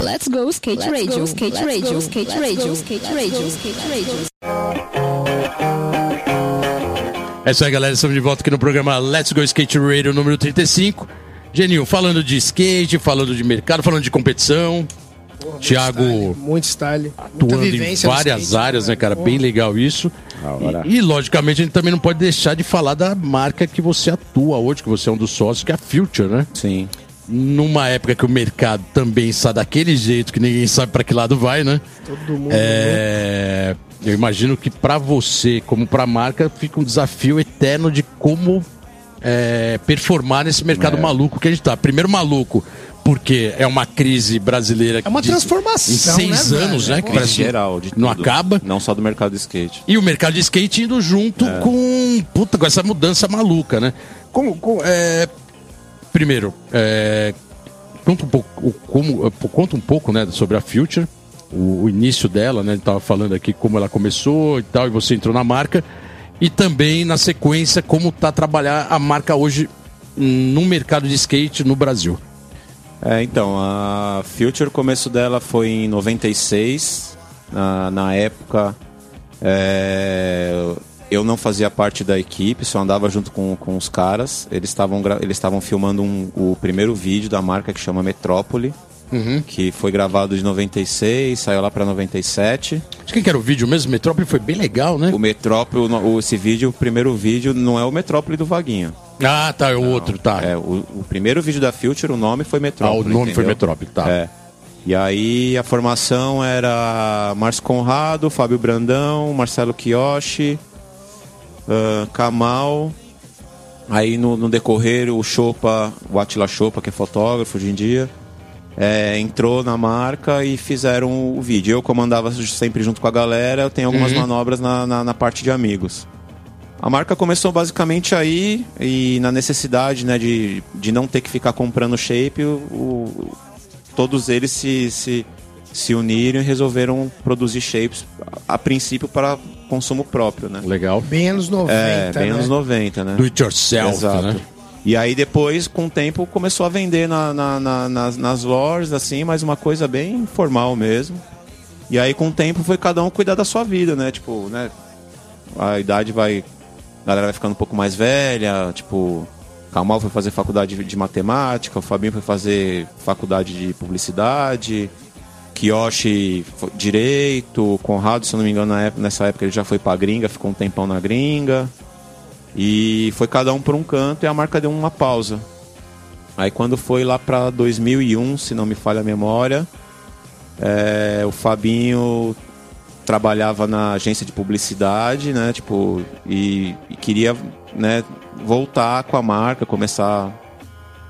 Let's go skate radio, skate radio, skate radio, skate radio, skate radio. É isso aí, galera. Estamos de volta aqui no programa Let's Go Skate Radio número 35. Genil, falando de skate, falando de mercado, falando de competição. Thiago Muito style. Muita atuando em várias skate, áreas, né, cara? Pô, Bem legal isso. hora. E, e, logicamente, a gente também não pode deixar de falar da marca que você atua hoje, que você é um dos sócios, que é a Future, né? Sim. Numa época que o mercado também está daquele jeito, que ninguém sabe para que lado vai, né? Todo mundo. É, eu imagino que para você, como para a marca, fica um desafio eterno de como é, performar nesse mercado maluco que a gente tá. Primeiro maluco, porque é uma crise brasileira. É uma de- transformação, Em seis né, anos, né? Parece que geral, de não tudo. acaba. Não só do mercado de skate. E o mercado de skate indo junto É. com, puta, com essa mudança maluca, né? Como, como- é, primeiro, é, conta um pouco, como, conta um pouco, né, sobre a Future, o, o início dela, né? A gente tava falando aqui como ela começou e tal, e você entrou na marca. E também, na sequência, como tá trabalhar a marca hoje no mercado de skate no Brasil. É, então, a Future, o começo dela foi em 96. Na, na época, é, eu não fazia parte da equipe, só andava junto com, com os caras. Eles estavam eles estavam filmando um- o primeiro vídeo da marca que chama Metrópole, que foi gravado de 96, saiu lá pra 97. De quem que era o vídeo mesmo? Metrópole foi bem legal, né? O Metrópole, o esse vídeo, o primeiro vídeo, não é o Metrópole do Vaguinho. Ah, tá, é o outro, tá. É, o, o primeiro vídeo da Future, o nome foi ah, Metrópole. o nome foi entendeu? Metrópole, tá. É. E aí a formação era Márcio Conrado, Fábio Brandão, Marcelo Kiyoshi, ah, Kamal. Aí no, no decorrer o Chopa, o Atila Chopa, que é fotógrafo hoje em dia, é, entrou na marca e fizeram o vídeo. Eu comandava sempre junto com a galera, eu tenho algumas manobras na, na, na parte de amigos. A marca começou basicamente aí e na necessidade né, de, de não ter que ficar comprando shape, o, o- todos eles se, se, se uniram e resolveram produzir shapes, a, a princípio para consumo próprio, né? Legal. Bem anos 90. É, bem né? anos 90, né? Do it yourself, Exato. né? E aí depois, com o tempo, começou a vender na, na- na- nas, nas lojas, assim, mas uma coisa bem informal mesmo. E aí com o tempo foi cada um cuidar da sua vida, né? Tipo, né? A idade vai. A galera vai ficando um pouco mais velha, tipo. Kamal foi fazer faculdade de matemática, o Fabinho foi fazer faculdade de publicidade, Kiyoshi direito, Conrado, se eu não me engano, época- nessa época ele já foi pra gringa, ficou um tempão na gringa. E foi cada um por um canto e a marca deu uma pausa. Aí quando foi lá para 2001, se não me falha a memória, é, o Fabinho trabalhava na agência de publicidade, né? Tipo, e, e queria, né, voltar com a marca, começar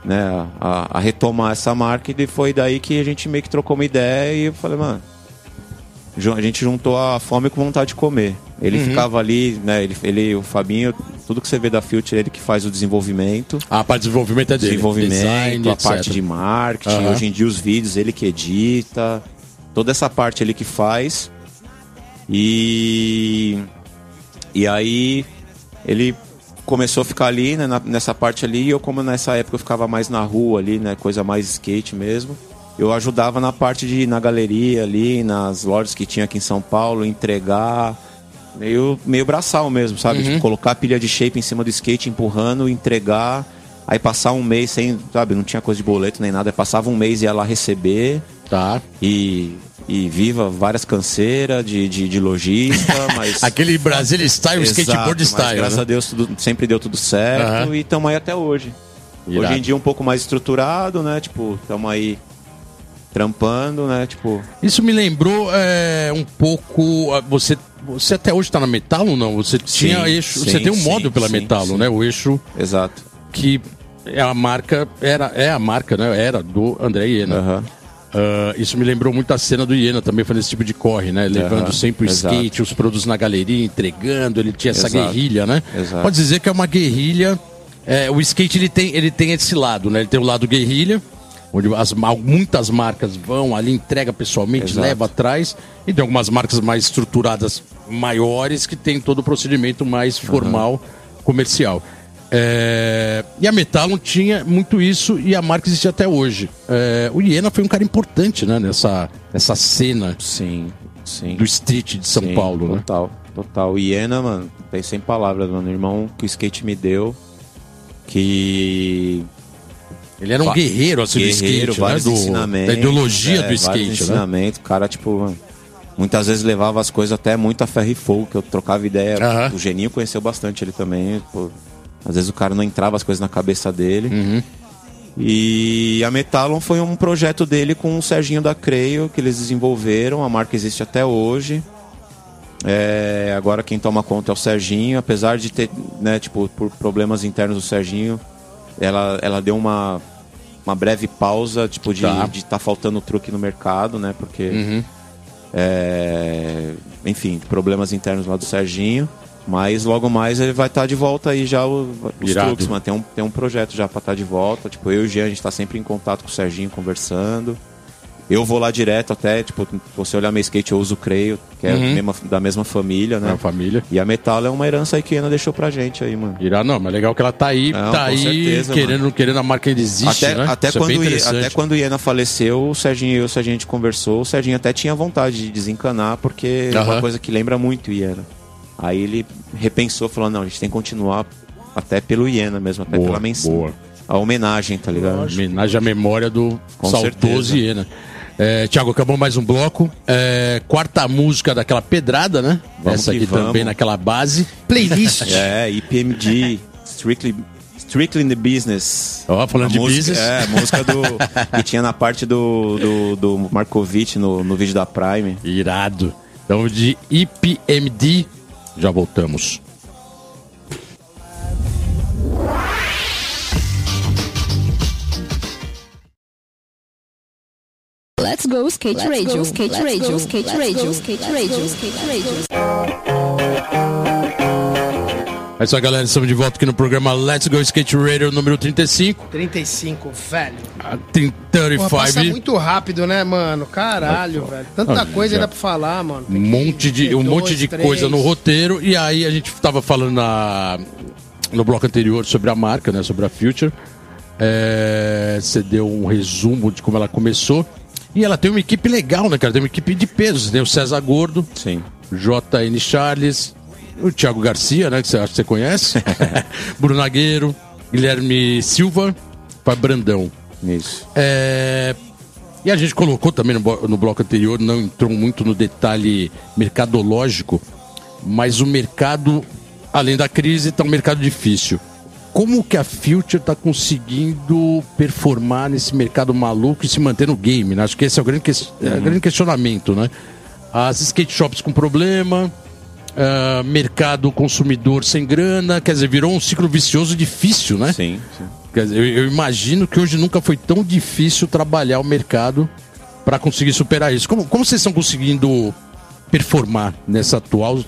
né, a, a, retomar essa marca e foi daí que a gente meio que trocou uma ideia e eu falei, mano, a gente juntou a fome com vontade de comer. Ele uhum. ficava ali, né? Ele, ele, o Fabinho, tudo que você vê da Future, ele que faz o desenvolvimento. Ah, a parte de desenvolvimento é dele. Desenvolvimento, Design, a etc. parte de marketing. Uhum. Hoje em dia os vídeos, ele que edita. Toda essa parte ele que faz. E. E aí ele começou a ficar ali, né, nessa parte ali, e eu como nessa época eu ficava mais na rua ali, né, coisa mais skate mesmo. Eu ajudava na parte de na galeria ali, nas lojas que tinha aqui em São Paulo, entregar, meio meio braçal mesmo, sabe? Uhum. Tipo, colocar a pilha de shape em cima do skate, empurrando, entregar, aí passar um mês sem, sabe, não tinha coisa de boleto nem nada, passava um mês e ia lá receber. Tá. E e viva várias canseiras de, de, de lojista, mas... Aquele Brasil Style, Exato, skateboard style. graças né? a Deus tudo, sempre deu tudo certo uhum. e estamos aí até hoje. Irado. Hoje em dia um pouco mais estruturado, né? Tipo, estamos aí trampando, né? Tipo... Isso me lembrou é, um pouco... Você, você até hoje está na Metalo, não? Você sim, tinha eixo... Sim, você tem um sim, móvel pela Metalo, né? O eixo... Exato. Que é a marca... Era, é a marca, né? Era do André Iena. Uhum. Uh, isso me lembrou muito a cena do Iena também fazendo esse tipo de corre, né? Levando uhum, sempre o exato. skate, os produtos na galeria, entregando, ele tinha essa exato, guerrilha, né? Exato. Pode dizer que é uma guerrilha. É, o skate ele tem, ele tem esse lado, né? Ele tem o lado guerrilha, onde as, muitas marcas vão ali, entrega pessoalmente, leva atrás, e tem algumas marcas mais estruturadas, maiores, que tem todo o procedimento mais formal, uhum. comercial. É... E a Metalon tinha muito isso e a marca existe até hoje. É... O Iena foi um cara importante né, nessa, nessa cena sim, sim. do street de São sim, Paulo. Total, né? total. O Iena, mano, tem sem palavras, mano. O irmão que o skate me deu, que ele era um guerreiro, assim, guerreiro, do skate, vários né? do, ensinamentos, da ideologia é, do skate, né? ensinamentos, o cara, tipo, muitas vezes levava as coisas até muito a ferro e fogo, que eu trocava ideia. Uh -huh. O Geninho conheceu bastante ele também, pô, às vezes o cara não entrava as coisas na cabeça dele. Uhum. E a Metalon foi um projeto dele com o Serginho da Creio, que eles desenvolveram. A marca existe até hoje. É, agora quem toma conta é o Serginho, apesar de ter, né, tipo, por problemas internos do Serginho, ela, ela deu uma, uma breve pausa, tipo, de tá. estar tá faltando truque no mercado, né? Porque, uhum. é, enfim, problemas internos lá do Serginho. Mas logo mais ele vai estar tá de volta aí já o, os Irado. truques, mano. Tem um, tem um projeto já pra estar tá de volta. Tipo, eu e o Jean, a gente tá sempre em contato com o Serginho conversando. Eu vou lá direto até, tipo, você olhar meu skate, eu uso o Creio, que é uhum. mesma, da mesma família, né? É família. E a Metal é uma herança aí que a Ana deixou pra gente aí, mano. Irá, não, mas legal que ela tá aí, não, tá aí certeza, querendo, querendo a marca ainda existe, até, né? Até Isso é quando, é até quando o Iena faleceu, o Serginho e eu, se a gente conversou, o Serginho até tinha vontade de desencanar, porque uhum. é uma coisa que lembra muito o Iena. Aí ele repensou, falou: não, a gente tem que continuar até pelo Iena mesmo, até boa, pela menção. Boa. A homenagem, tá ligado? A homenagem à memória do Com saudoso Iena. É, Tiago, acabou mais um bloco. É, quarta música daquela pedrada, né? Vamos Essa aqui vamos. também naquela base. Playlist. é, IPMD, Strictly, Strictly in the Business. Ó, oh, falando a de música, business. É, a música do, que tinha na parte do, do, do Markovic no, no vídeo da Prime. Irado. Então, de IPMD já voltamos. Let's go skate Let's radio, go, skate radio, skate radio, skate radio, skate radio. É isso aí, galera. Estamos de volta aqui no programa Let's Go Skate Radio número 35. 35, velho. A 35. Porra, passa muito rápido, né, mano? Caralho, velho. Tanta ah, coisa ainda pra falar, mano. Um monte de, um dois, monte de coisa no roteiro. E aí a gente tava falando na, no bloco anterior sobre a marca, né? Sobre a Future. É, você deu um resumo de como ela começou. E ela tem uma equipe legal, né, cara? Tem uma equipe de peso. Tem o César Gordo. Sim. JN Charles, o Thiago Garcia, né? Que você acha que você conhece. Bruno Agueiro, Guilherme Silva, Pai Brandão. Isso. É... E a gente colocou também no, no bloco anterior, não entrou muito no detalhe mercadológico, mas o mercado além da crise, está um mercado difícil. Como que a Future está conseguindo performar nesse mercado maluco e se manter no game? Né? Acho que esse é o grande, que... é o grande questionamento, né? As skate shops com problema, ah, mercado consumidor sem grana, quer dizer, virou um ciclo vicioso difícil, né? Sim, sim. Quer dizer, eu, eu imagino que hoje nunca foi tão difícil trabalhar o mercado para conseguir superar isso. Como, como vocês estão conseguindo performar nessa atual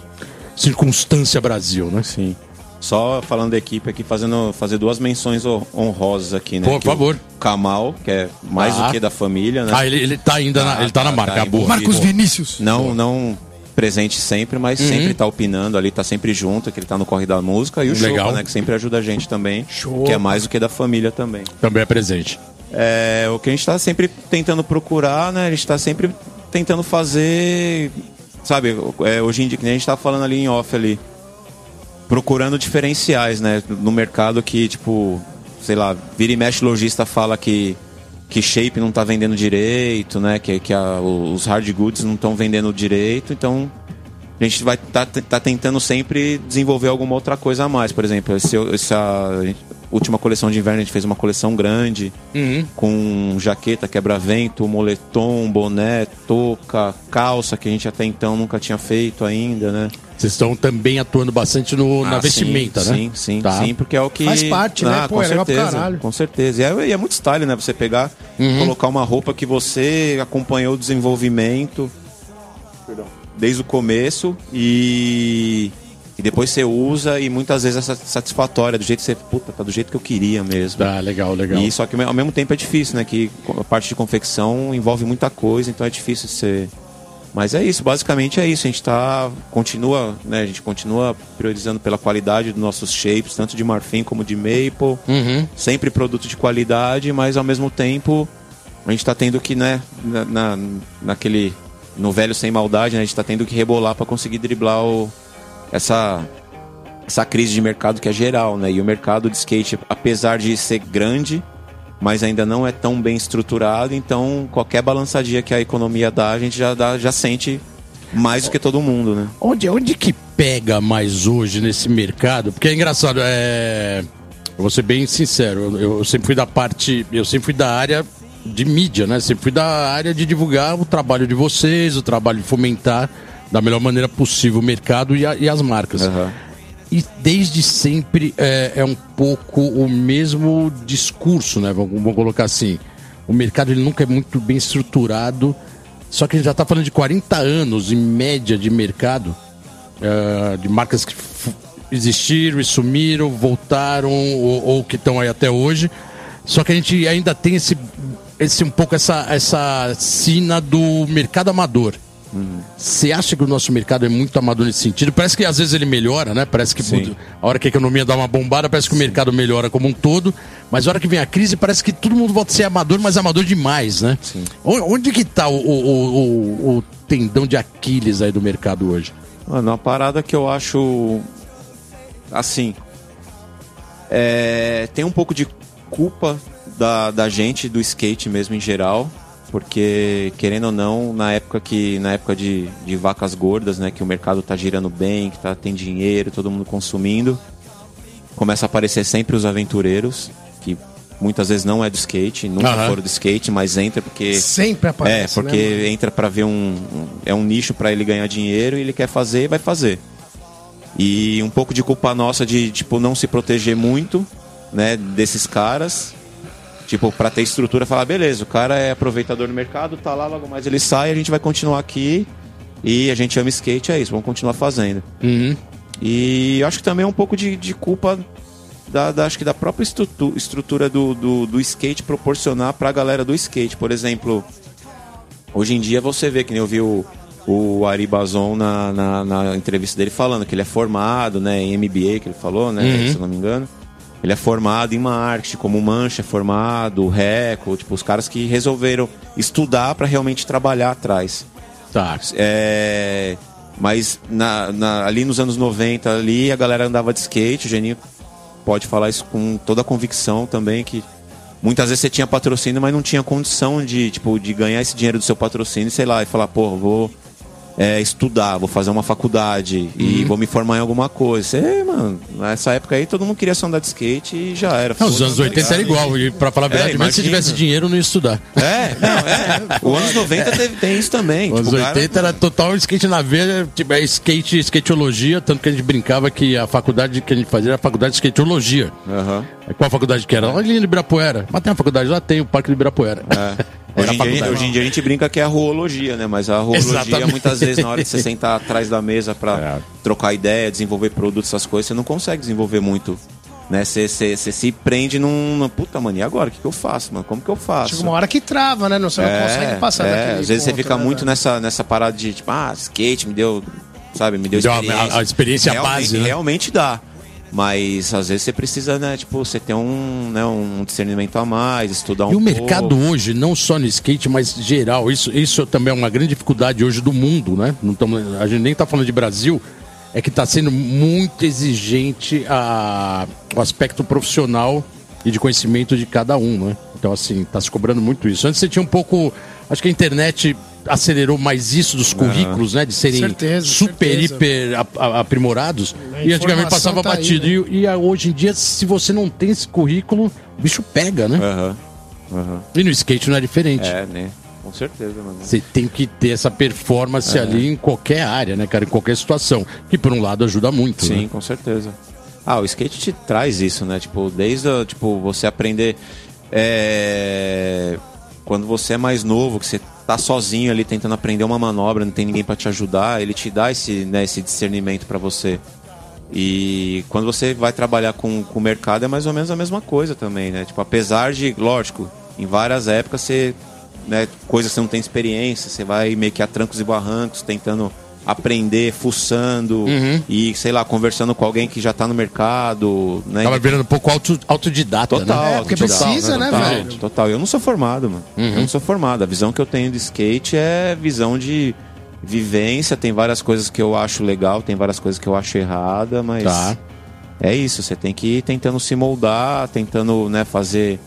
circunstância Brasil, né? Sim. Só falando da equipe aqui, fazendo, fazer duas menções hon- honrosas aqui, né? Por Que o favor. Kamal, que é mais Ah. do que da família, né? Ah, ele, ele tá ainda na, ele tá na marca, tá boa. Marcos Vinícius. Não, não presente sempre, mas Uhum. sempre tá opinando ali, tá sempre junto, que ele tá no corre da música. E o Legal. Chopa, né? Que sempre ajuda a gente também. Que é mais do que da família também. Também é presente. É, o que a gente está sempre tentando procurar, né? A gente está sempre tentando fazer, sabe? é, hoje em dia, que nem a gente está falando ali em off ali, procurando diferenciais, né? No mercado que, tipo, sei lá, vira e mexe lojista fala que que shape não tá vendendo direito, né? Que, que a- os hard goods não estão vendendo direito, então a gente vai tá, tá tentando sempre desenvolver alguma outra coisa a mais. Por exemplo, esse, essa última coleção de inverno a gente fez uma coleção grande com jaqueta, quebra-vento, moletom, boné, touca, calça que a gente até então nunca tinha feito ainda, né? Vocês estão também atuando bastante no, na Ah, vestimenta, sim, né? Sim, sim, Tá. sim, porque é o que. Faz parte, né? Ah, Pô, com é legal pra certeza. caralho. Com certeza. E é, e é muito style, né? Você pegar, Uhum. colocar uma roupa que você acompanhou o desenvolvimento desde o começo e. E depois você usa e muitas vezes é sa- satisfatória, do jeito que você. Puta, tá do jeito que eu queria mesmo. Tá, legal, legal. E só que ao mesmo tempo é difícil, né? Que a parte de confecção envolve muita coisa, então é difícil ser. Mas é isso, basicamente é isso. A gente tá. Continua, né? A gente continua priorizando pela qualidade dos nossos shapes, tanto de marfim como de maple. Uhum. Sempre produto de qualidade, mas ao mesmo tempo a gente tá tendo que, né, na, na- naquele. No velho sem maldade, né? A gente tá tendo que rebolar para conseguir driblar o, essa, essa crise de mercado que é geral, né? E o mercado de skate, apesar de ser grande, mas ainda não é tão bem estruturado, então qualquer balançadinha que a economia dá, a gente já, dá, já sente mais do que todo mundo, né? Onde, onde que pega mais hoje nesse mercado? Porque é engraçado, é. Eu vou ser bem sincero, eu, eu sempre fui da parte. Eu sempre fui da área de mídia, né? Sempre fui da área de divulgar o trabalho de vocês, o trabalho de fomentar da melhor maneira possível o mercado e, a- e as marcas. Aham. E desde sempre é, é um pouco o mesmo discurso, né? Vamos, vamos colocar assim. O mercado ele nunca é muito bem estruturado. Só que a gente já está falando de 40 anos em média de mercado, é, de marcas que existiram e sumiram, voltaram ou, ou que estão aí até hoje. Só que a gente ainda tem esse, esse um pouco essa, essa sina do mercado amador. Você acha que o nosso mercado é muito amador nesse sentido? Parece que às vezes ele melhora, né? Parece que Sim. a hora que a economia dá uma bombada, parece que o mercado melhora como um todo. Mas a hora que vem a crise, parece que todo mundo volta a ser amador, mas amador demais, né? Sim. Onde que tá o, o- o- o- o tendão de Aquiles aí do mercado hoje? Mano, uma parada que eu acho. Assim. é, tem um pouco de culpa da, da gente, do skate mesmo em geral. Porque, querendo ou não, na época que. Na época de, de vacas gordas, né? Que o mercado tá girando bem, que tá, tem dinheiro, todo mundo consumindo. Começa a aparecer sempre os aventureiros, que muitas vezes não é do skate, nunca Aham. foram do skate, mas entra porque. Sempre aparece. É, porque né, entra pra ver um, um- É um nicho pra ele ganhar dinheiro e ele quer fazer e vai fazer. E um pouco de culpa nossa de, tipo, não se proteger muito, né, desses caras. Tipo, pra ter estrutura, falar, beleza, o cara é aproveitador do mercado, tá lá, logo mais ele sai, a gente vai continuar aqui. E a gente ama skate, é isso, vamos continuar fazendo. Uhum. E eu acho que também é um pouco de, de culpa da, da- acho que da própria estrutu- estrutura do, do, do skate proporcionar pra galera do skate. Por exemplo, hoje em dia você vê que nem eu vi o, o Ari Bazon na, na, na entrevista dele falando que ele é formado né, em MBA, que ele falou, né, Uhum. se eu não me engano. Ele é formado em marketing, como Mancha é formado, o Reco, tipo, os caras que resolveram estudar pra realmente trabalhar atrás. Tá. É, mas na- na- ali nos anos 90, ali a galera andava de skate, o Geninho pode falar isso com toda a convicção também, que muitas vezes você tinha patrocínio, mas não tinha condição de, tipo, de ganhar esse dinheiro do seu patrocínio, sei lá, e falar, pô, vou, é, estudar, vou fazer uma faculdade e Uhum. vou me formar em alguma coisa. Você, mano, nessa época aí todo mundo queria só andar de skate e já era. Não, os anos tá 80 era igual. E pra falar a É, verdade, mesmo se tivesse dinheiro, não ia estudar. É, não, é. O anos 90 teve, tem isso também. Os anos Tipo, cara- 80 era total skate na veia, tipo, é skate, skateologia, tanto que a gente brincava que a faculdade que a gente fazia era a faculdade de skateologia. Aí Qual faculdade que era? Lá em Ibirapuera. Mas tem uma faculdade lá, tem o Parque de Ibirapuera. É. Hoje, em dia, hoje em dia a gente brinca que é a ruologia, né? Mas a ruologia, Exatamente. muitas vezes, na hora de você sentar atrás da mesa pra É. trocar ideia, desenvolver produtos, essas coisas, você não consegue desenvolver muito. Né? Você, se prende num. num, Puta, mano, e agora? O que, que eu faço, mano? Como que eu faço? Chega uma hora que trava, né? Não, você não consegue passar é, Às vezes você fica né, muito nessa, nessa parada de, tipo, ah, skate me deu. Sabe, me deu, Me deu a- experiência. a- a experiência realmente, base, né? Realmente dá. Mas às vezes você precisa, né, tipo, você ter um, né, um discernimento a mais, estudar um E o pouco. mercado hoje, não só no skate, mas geral, isso, isso também é uma grande dificuldade hoje do mundo, né? Não tamo, a gente nem tá falando de Brasil, é que tá sendo muito exigente a, o aspecto profissional e de conhecimento de cada um, né? Então, assim, tá se cobrando muito isso. Antes você tinha um pouco. Acho que a internet acelerou mais isso dos currículos, né? De serem Certeza, super, certeza. hiper aprimorados. E antigamente passava tá aí, batido. né? E, e a- hoje em dia, se você não tem esse currículo, o bicho pega, né? Aham. Aham. E no skate não é diferente. É, né? Com certeza, mano. Você tem que ter essa performance É. ali em qualquer área, né, cara? Em qualquer situação. Que por um lado ajuda muito. Sim, né? com certeza. Ah, o skate te traz isso, né? Tipo, desde tipo, você aprender. é, Quando você é mais novo, que você tá sozinho ali tentando aprender uma manobra, não tem ninguém pra te ajudar, ele te dá esse, né, esse discernimento pra você. E quando você vai trabalhar com, com o mercado é mais ou menos a mesma coisa também, né? Tipo, apesar de, lógico, em várias épocas você, né, coisas que você não tem experiência, você vai meio que a trancos e barrancos tentando aprender, fuçando Uhum. e, sei lá, conversando com alguém que já tá no mercado, né? Tava virando um pouco auto, autodidata, Total, né? É, porque total, precisa, né, total, velho? Total. Eu não sou formado, mano. Uhum. Eu não sou formado. A visão que eu tenho do skate é visão de vivência. Tem várias coisas que eu acho legal, tem várias coisas que eu acho errada, mas Tá. é isso. Você tem que ir tentando se moldar, tentando, né, fazer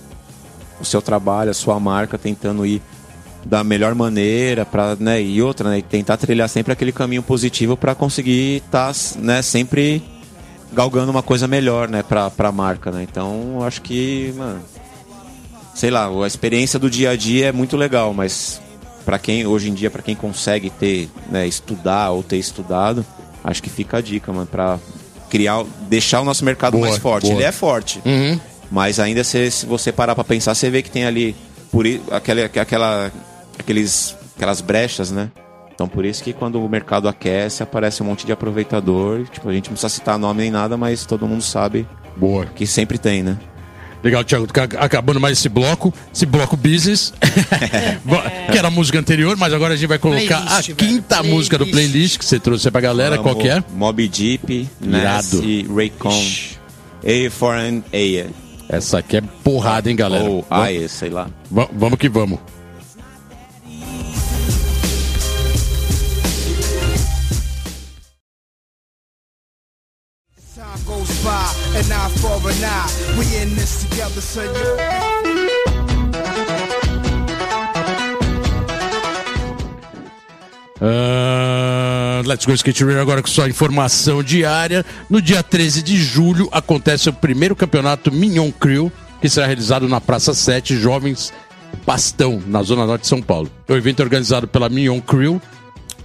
o seu trabalho, a sua marca, tentando ir da melhor maneira para, né, e outra, né, e tentar trilhar sempre aquele caminho positivo para conseguir estar, né, sempre galgando uma coisa melhor, né, pra, pra marca, né? Então, acho que, mano, sei lá, a experiência do dia a dia é muito legal, mas para quem hoje em dia, para quem consegue ter, né, estudar ou ter estudado, acho que fica a dica, mano, para criar, deixar o nosso mercado Boa, mais forte. boa. Ele é forte. Uhum. Mas ainda se, se você parar pra pensar, você vê que tem ali por aquela, aquela, aqueles, aquelas brechas, né? Então por isso que quando o mercado aquece, aparece um monte de aproveitador. Tipo, a gente não precisa citar nome nem nada, mas todo mundo sabe Boa. que sempre tem, né? Legal, Thiago. Acabando mais esse bloco. Esse bloco business. que era a música anterior, mas agora a gente vai colocar Playlist, a velho. quinta música do Playlist. que você trouxe pra galera. Qual que é? Mob Deep, Nas Irado. e Raycon. A Foreign A. Essa aqui é porrada, hein, galera? Ou AE, sei lá. Va- vamos que vamos. Time let's go Skate Radio agora com sua informação diária. No dia 13 de julho acontece o primeiro campeonato Mignon Crew, que será realizado na Praça 7 Jovens Pastão, na Zona Norte de São Paulo. O evento é organizado pela Mignon Crew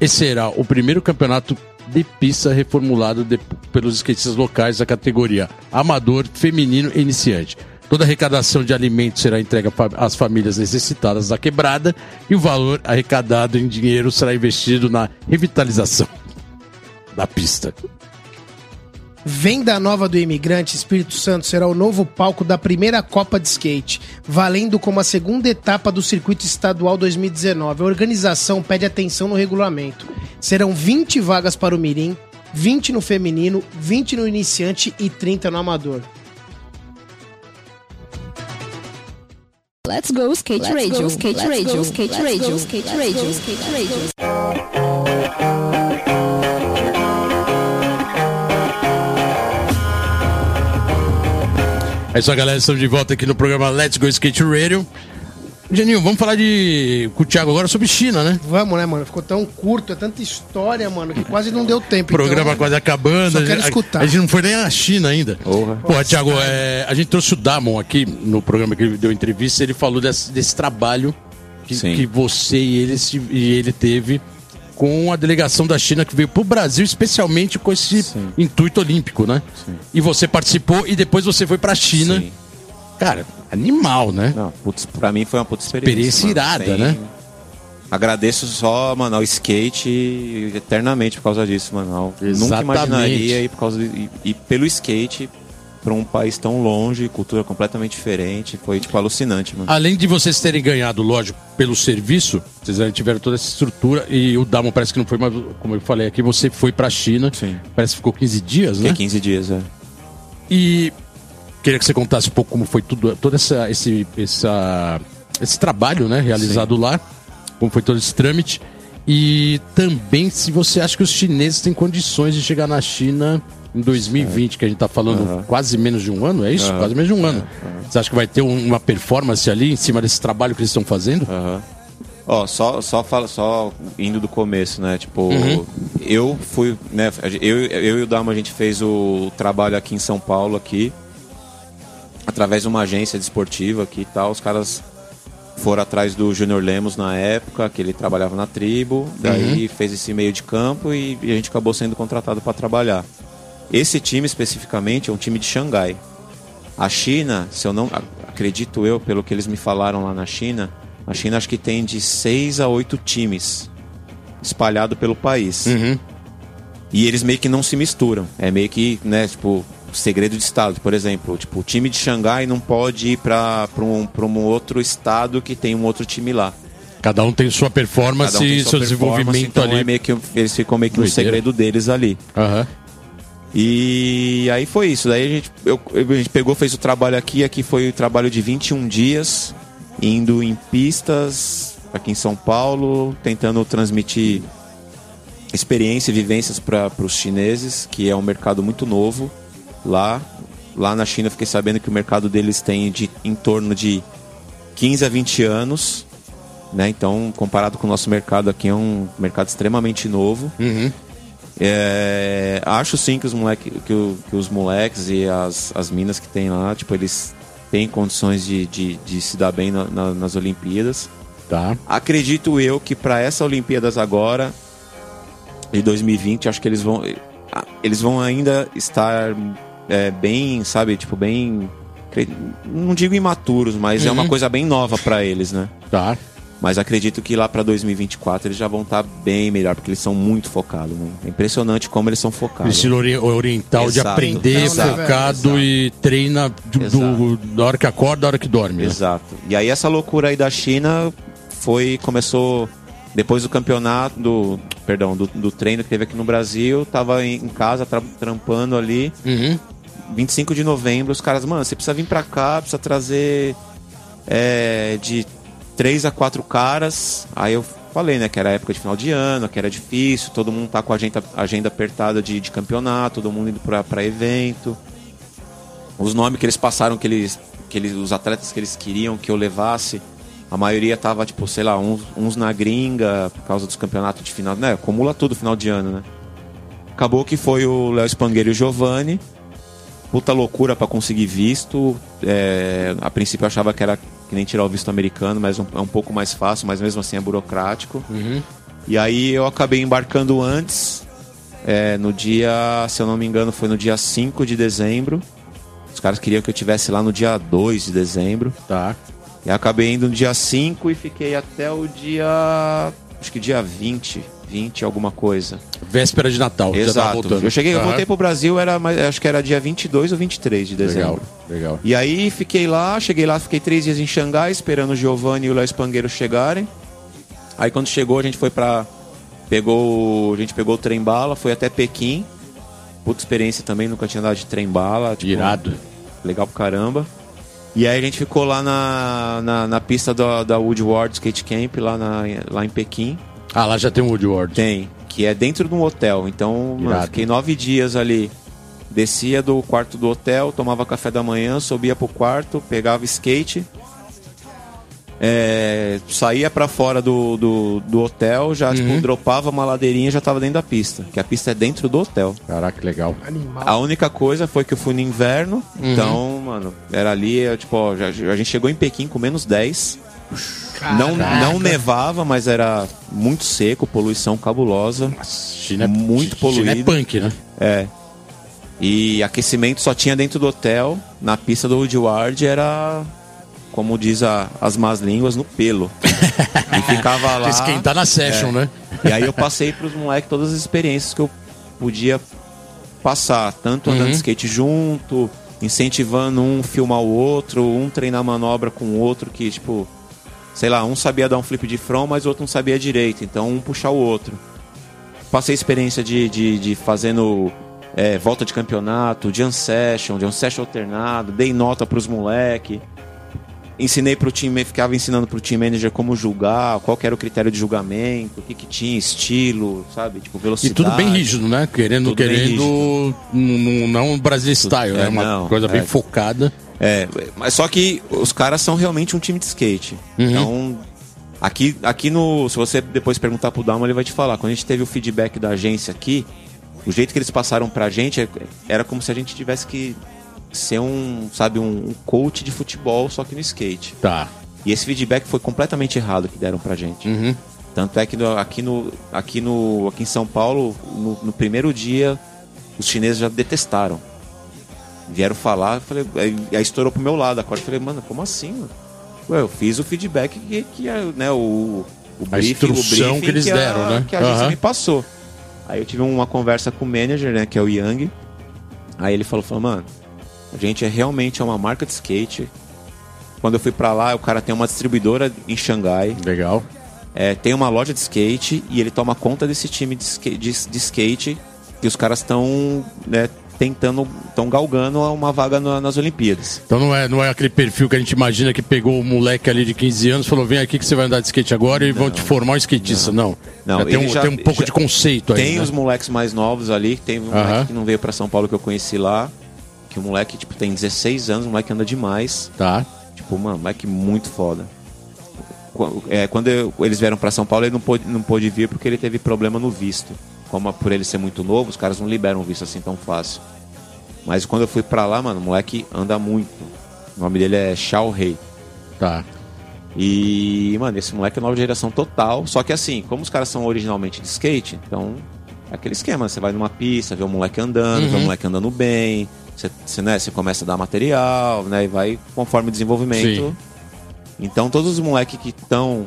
e será o primeiro campeonato de pista reformulado de- pelos skatistas locais da categoria amador, feminino e iniciante. Toda arrecadação de alimentos será entregue às famílias necessitadas da quebrada e o valor arrecadado em dinheiro será investido na revitalização da pista. Venda nova do imigrante, Espírito Santo será o novo palco da primeira Copa de Skate, valendo como a segunda etapa do Circuito Estadual 2019. A organização pede atenção no regulamento. Serão 20 vagas para o Mirim, 20 no feminino, 20 no iniciante e 30 no amador. Let's go skate radio, skate radio, skate radio, skate radio, skate radio. É isso aí, galera. Estamos de volta aqui no programa Let's Go Skate Radio. Geninho, vamos falar de com o Thiago agora sobre China, né? Vamos, né, mano? Ficou tão curto, é tanta história, mano, que quase não deu tempo. Programa então, quase acabando. só a quero escutar. A, gente não foi nem na China ainda. Porra. Pô, Thiago, é, a gente trouxe o Damon aqui no programa que ele deu entrevista. Ele falou desse, desse trabalho que, que você e ele, se- e ele teve com a delegação da China que veio pro Brasil, especialmente com esse Sim. intuito olímpico, né? Sim. E você participou e depois você foi pra China. Sim. Cara, animal, né? Não, putz, pra mim foi uma puta experiência. Experiência irada, né? Agradeço só, mano, ao skate eternamente por causa disso, mano. Eu Nunca imaginaria ir por causa de, ir, ir pelo skate pra um país tão longe, cultura completamente diferente. Foi, tipo, alucinante, mano. Além de vocês terem ganhado, lógico, pelo serviço, vocês tiveram toda essa estrutura e o Damon parece que não foi, mas como eu falei aqui, você foi pra China. Sim. Parece que ficou 15 dias, Fiquei né? 15 dias, é. E queria que você contasse um pouco como foi tudo, todo essa, esse, essa, esse trabalho, né, realizado lá, como foi todo esse trâmite. E também se você acha que os chineses têm condições de chegar na China em 2020, que a gente tá falando Aham. quase menos de um ano, é isso? Aham. Quase menos de um ano. Você acha que vai ter um- uma performance ali em cima desse trabalho que eles estão fazendo? Ó, só, só, fala, só indo do começo, né? Tipo, Uhum. eu fui, né? Eu, eu e o Dama, a gente fez o trabalho aqui em São Paulo, aqui, através de uma agência desportiva aqui e tal. Os caras foram atrás do Júnior Lemos na época, que ele trabalhava na tribo, daí fez esse meio de campo e, e a gente acabou sendo contratado para trabalhar. Esse time especificamente é um time de Xangai. A China, se eu não acredito eu, pelo que eles me falaram lá na China, a China acho que tem de seis a oito times espalhado pelo país. Uhum. E eles meio que não se misturam. É meio que, né, tipo, segredo de estado, por exemplo, tipo, o time de Xangai não pode ir para um, pra um outro estado que tem um outro time lá. Cada um tem sua performance um tem e seu desenvolvimento então ali. É meio que, eles ficam meio que no segredo deles ali. Aham. E aí foi isso. Daí a gente, eu- a gente pegou, fez o trabalho aqui. Aqui foi o trabalho de 21 dias, indo em pistas aqui em São Paulo, tentando transmitir experiência e vivências para os chineses, que é um mercado muito novo lá. Lá na China eu fiquei sabendo que o mercado deles tem de, em torno de 15 a 20 anos. Né? Então, comparado com o nosso mercado aqui, é um mercado extremamente novo. Uhum. É, acho sim que os, moleque, que, que os moleques e as, as minas que tem lá, tipo, eles têm condições de, de, de se dar bem na- na- nas Olimpíadas. Tá. Acredito eu que para essa Olimpíadas agora, de 2020, acho que eles vão. Eles vão ainda estar é, bem, sabe, tipo, bem. Não digo imaturos, mas é uma coisa bem nova para eles, né? Tá. Mas acredito que lá para 2024 eles já vão estar bem melhor, porque eles são muito focados. Né? É impressionante como eles são focados. Estilo ori- oriental de Exato. aprender, Exato. focado Exato. e treina do, do- da hora que acorda, da hora que dorme. né? Exato. E aí essa loucura aí da China foi começou depois do campeonato do perdão do, do treino que teve aqui no Brasil, tava em, em casa tra- trampando ali. Uhum. 25 de novembro, os caras, mano, você precisa vir pra cá, precisa trazer é, de três a quatro caras. Aí eu falei, né, que era época de final de ano, que era difícil, todo mundo tá com a agenda, agenda apertada de, de campeonato, todo mundo indo pra, pra evento. Os nomes que eles passaram, que eles, que eles, os atletas que eles queriam que eu levasse, a maioria tava, tipo, sei lá, uns, uns na gringa, por causa dos campeonatos de final, né, acumula tudo final de ano, né. Acabou que foi o Léo Spangueiro e o Giovanni, puta loucura pra conseguir visto. É, a princípio eu achava que era que nem tirar o visto americano, mas um- é um pouco mais fácil, mas mesmo assim é burocrático. E aí eu acabei embarcando antes, é, no dia, se eu não me engano, foi no dia 5 de dezembro. Os caras queriam que eu tivesse lá no dia 2 de dezembro. Tá. E acabei indo no dia 5 e fiquei até o dia. Acho que dia 20, 20 alguma coisa. Véspera de Natal. já tava Exato. voltando. Eu cheguei, eu voltei pro Brasil, era, acho que era dia 22 ou 23 de dezembro. Legal, legal. E aí fiquei lá, cheguei lá, fiquei três dias em Xangai, esperando o Giovanni e o Léo Espangueiro chegarem. Aí quando chegou, a gente foi pra. Pegou. A gente pegou o trem bala, foi até Pequim. Puta experiência também, nunca tinha andado de trem bala. Tipo, Irado. Legal pra caramba. E aí a gente ficou lá na, na, na pista da, da Woodward Skate Camp, lá, na, lá em Pequim. Ah, lá já tem o Woodward. Tem, que é dentro de um hotel. Então, mano, fiquei nove dias ali. Descia do quarto do hotel, tomava café da manhã, subia pro quarto, pegava skate. é, saía pra fora do, do, do hotel, já Uhum. tipo, dropava uma ladeirinha e já tava dentro da pista. Que a pista é dentro do hotel. Caraca, que legal. Animal. A única coisa foi que eu fui no inverno, Uhum. então, mano, era ali, tipo, ó, já- a gente chegou em Pequim com menos 10. Não, não nevava, mas era muito seco, poluição cabulosa. China é Muito China é poluído. punk, né? É. E aquecimento só tinha dentro do hotel. Na pista do Woodward era, como diz a- as más línguas, no pelo. e ficava lá. Esquentar na session, É. né? E aí eu passei pros moleques todas as experiências que eu podia passar. Tanto andando Uhum. de skate junto, incentivando um filmar o outro, um treinar manobra com o outro que, tipo, sei lá, um sabia dar um flip de front, mas o outro não sabia direito. Então um puxar o outro. Passei experiência de, de, de fazendo é, volta de campeonato, jam session, jam session alternado, dei nota pros moleque. Ensinei pro time, ficava ensinando pro team manager como julgar, qual que era o critério de julgamento, o que que tinha, estilo, sabe? Tipo, E velocidade. tudo bem rígido, né? Querendo, Tudo bem querendo. Não um Brasil style, É, é uma não, coisa bem é. focada. É, mas só que os caras são realmente um time de skate. Uhum. Então, aqui, aqui no. Se você depois perguntar pro Dalma, ele vai te falar. Quando a gente teve o feedback da agência aqui, o jeito que eles passaram pra gente é- era como se a gente tivesse que ser um, sabe, um, um coach de futebol, só que no skate. Tá. E esse feedback foi completamente errado que deram pra gente. Uhum. Tanto é que no- aqui, no, aqui, no, aqui em São Paulo, no, no primeiro dia, os chineses já detestaram. Vieram falar, falei, aí, aí estourou pro meu lado a corda. Falei, mano, como assim, mano? Ué, eu fiz o feedback que, que né, o, o A instrução que eles a- deram, né? Que a agência Aham. me passou. Aí eu tive uma conversa com o manager, né, que é o Yang. Aí ele falou, falou, mano, a gente é realmente é uma marca de skate. Quando eu fui pra lá, o cara tem uma distribuidora em Xangai. Legal. É, tem uma loja de skate e ele toma conta desse time de, skate, de, de skate que os caras estão né, tentando, estão galgando uma vaga na- nas Olimpíadas. Então não é, não é aquele perfil que a gente imagina que pegou o moleque ali de 15 anos e falou: vem aqui que você vai andar de skate agora e vão te formar um skatista. Não. Não, Já tem, um, já- tem um pouco de conceito aí. tem né? os moleques mais novos ali, tem um Aham. moleque que não veio pra São Paulo que eu conheci lá, que o moleque tipo, tem 16 anos, o moleque anda demais. Tá. Tipo, mano, moleque muito foda. É, quando eu- eles vieram pra São Paulo, ele não pôde, não pôde vir porque ele teve problema no visto. Como por ele ser muito novo, os caras não liberam o visto assim tão fácil. Mas quando eu fui pra lá, mano, o moleque anda muito. O nome dele é Shao Rei. Tá. E, mano, esse moleque é nova geração total. Só que assim, como os caras são originalmente de skate, então é aquele esquema. Você vai numa pista, vê o moleque andando, vê o moleque andando bem. Você, você, né, você começa a dar material, né? E vai conforme o desenvolvimento. Sim. Então todos os moleques que estão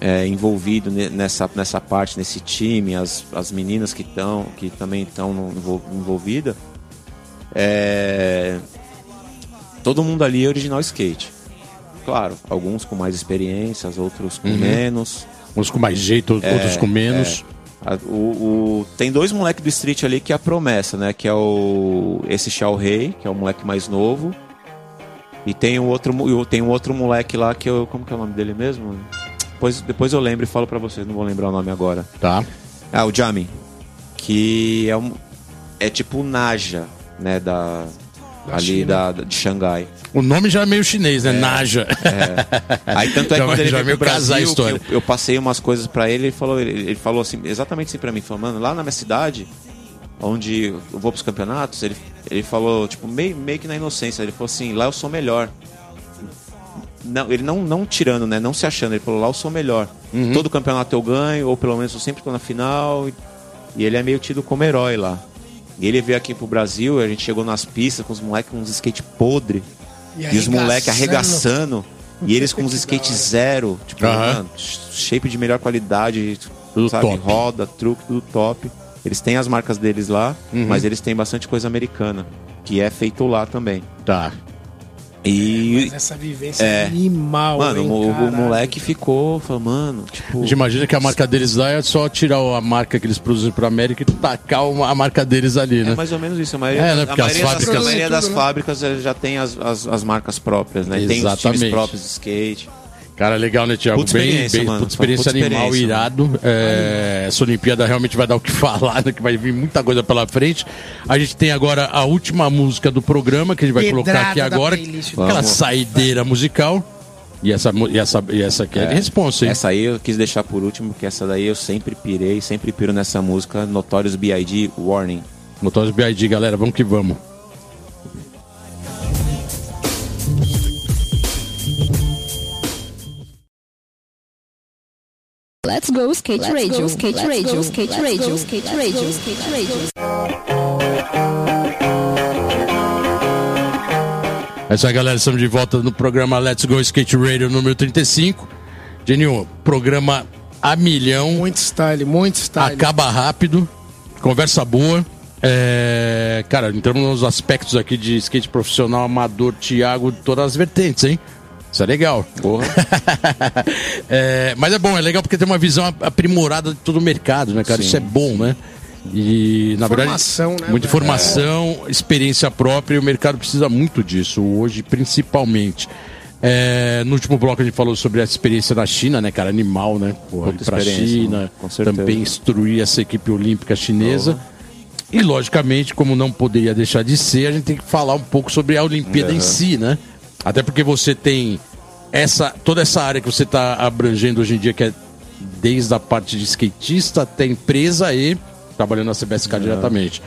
é, envolvidos ne- nessa, nessa parte, nesse time, as, as meninas que estão, que também estão envolvidas, é, todo mundo ali é original skate. Claro, alguns com mais experiências, outros com menos. Uns com mais jeito, outros com menos. A- o, o- tem dois moleques do street ali que é a promessa, né? Que é o esse Shao Rei, que é o moleque mais novo. E tem o outro, tem um outro moleque lá que eu. Como que é o nome dele mesmo? Depois, depois eu lembro e falo pra vocês, não vou lembrar o nome agora. Tá. Ah, o Jami. Que é um. É tipo o Naja, né? Da. ali da, da- de Xangai. O nome já é meio chinês, né? Naja. Aí tanto é que quando ele já veio pro a Brasil, que história. eu, eu passei umas coisas pra ele, ele falou, ele, ele falou assim, exatamente assim pra mim, falou, mano, lá na minha cidade, onde eu vou pros campeonatos, ele, ele falou, tipo, meio, meio que na inocência, ele falou assim, lá eu sou melhor. Não, ele não, não tirando, né? Não se achando, ele falou, lá eu sou melhor. Uhum. Todo campeonato eu ganho, ou pelo menos eu sempre tô na final. E, e ele é meio tido como herói lá. E ele veio aqui pro Brasil, a gente chegou nas pistas com os moleques com uns skate podre. E, os moleques arregaçando. E eles com os skate zero. Tipo, Aham. mano, shape de melhor qualidade. Tudo sabe? top. Roda, truque, tudo top. Eles têm as marcas deles lá, Uhum. mas eles têm bastante coisa americana. Que é feito lá também. Tá. E. Mas essa vivência É. animal, Mano, hein, o, o moleque ficou, falou, mano, tipo. A gente imagina que a marca deles lá é só tirar a marca que eles produzem pra América e tacar uma- a marca deles ali, né? É mais ou menos isso. A maioria, É, né, a porque as maioria das, fábricas- a maioria das fábricas já tem as, as, as marcas próprias, né? Tem os Exatamente. times próprios de skate. Cara, legal, né? Puta Bem, experiência, bem mano. puta experiência Puta animal, experiência, irado. É, essa Olimpíada realmente vai dar o que falar, né? Que vai vir muita coisa pela frente. A gente tem agora a última música do programa que a gente vai Pedrada colocar aqui agora. playlist. Aquela Vamos. saideira musical. E essa, e essa, e essa aqui é, de responsa, hein? Essa aí eu quis deixar por último, porque essa daí eu sempre pirei, sempre piro nessa música, Notorious B.I.D. Warning. Motores BID, galera, vamos que vamos. Let's go skate radio, skate radio, skate radio, skate radio, skate radio. É isso aí, galera. Estamos de volta no programa Let's Go Skate Radio número 35. Genil, programa a milhão. Muito style, muito style. Acaba rápido, conversa boa. É, cara, entramos nos aspectos aqui de skate profissional, amador, Thiago, todas as vertentes, hein? Isso é legal. Porra. É, mas é bom, é legal porque tem uma visão aprimorada de todo o mercado, né, cara? Sim. Isso é bom, né? E, na Informação, verdade, né, muita velho? informação, experiência própria, e o mercado precisa muito disso, hoje principalmente. É, no último bloco a gente falou sobre a experiência na China, né, cara? Animal, né? Porra, ir pra China, também instruir essa equipe olímpica chinesa. E, logicamente, como não poderia deixar de ser, a gente tem que falar um pouco sobre a Olimpíada em Uhum. si, né? Até porque você tem essa toda essa área que você está abrangendo hoje em dia, que é desde a parte de skatista até empresa e trabalhando na CBSK diretamente.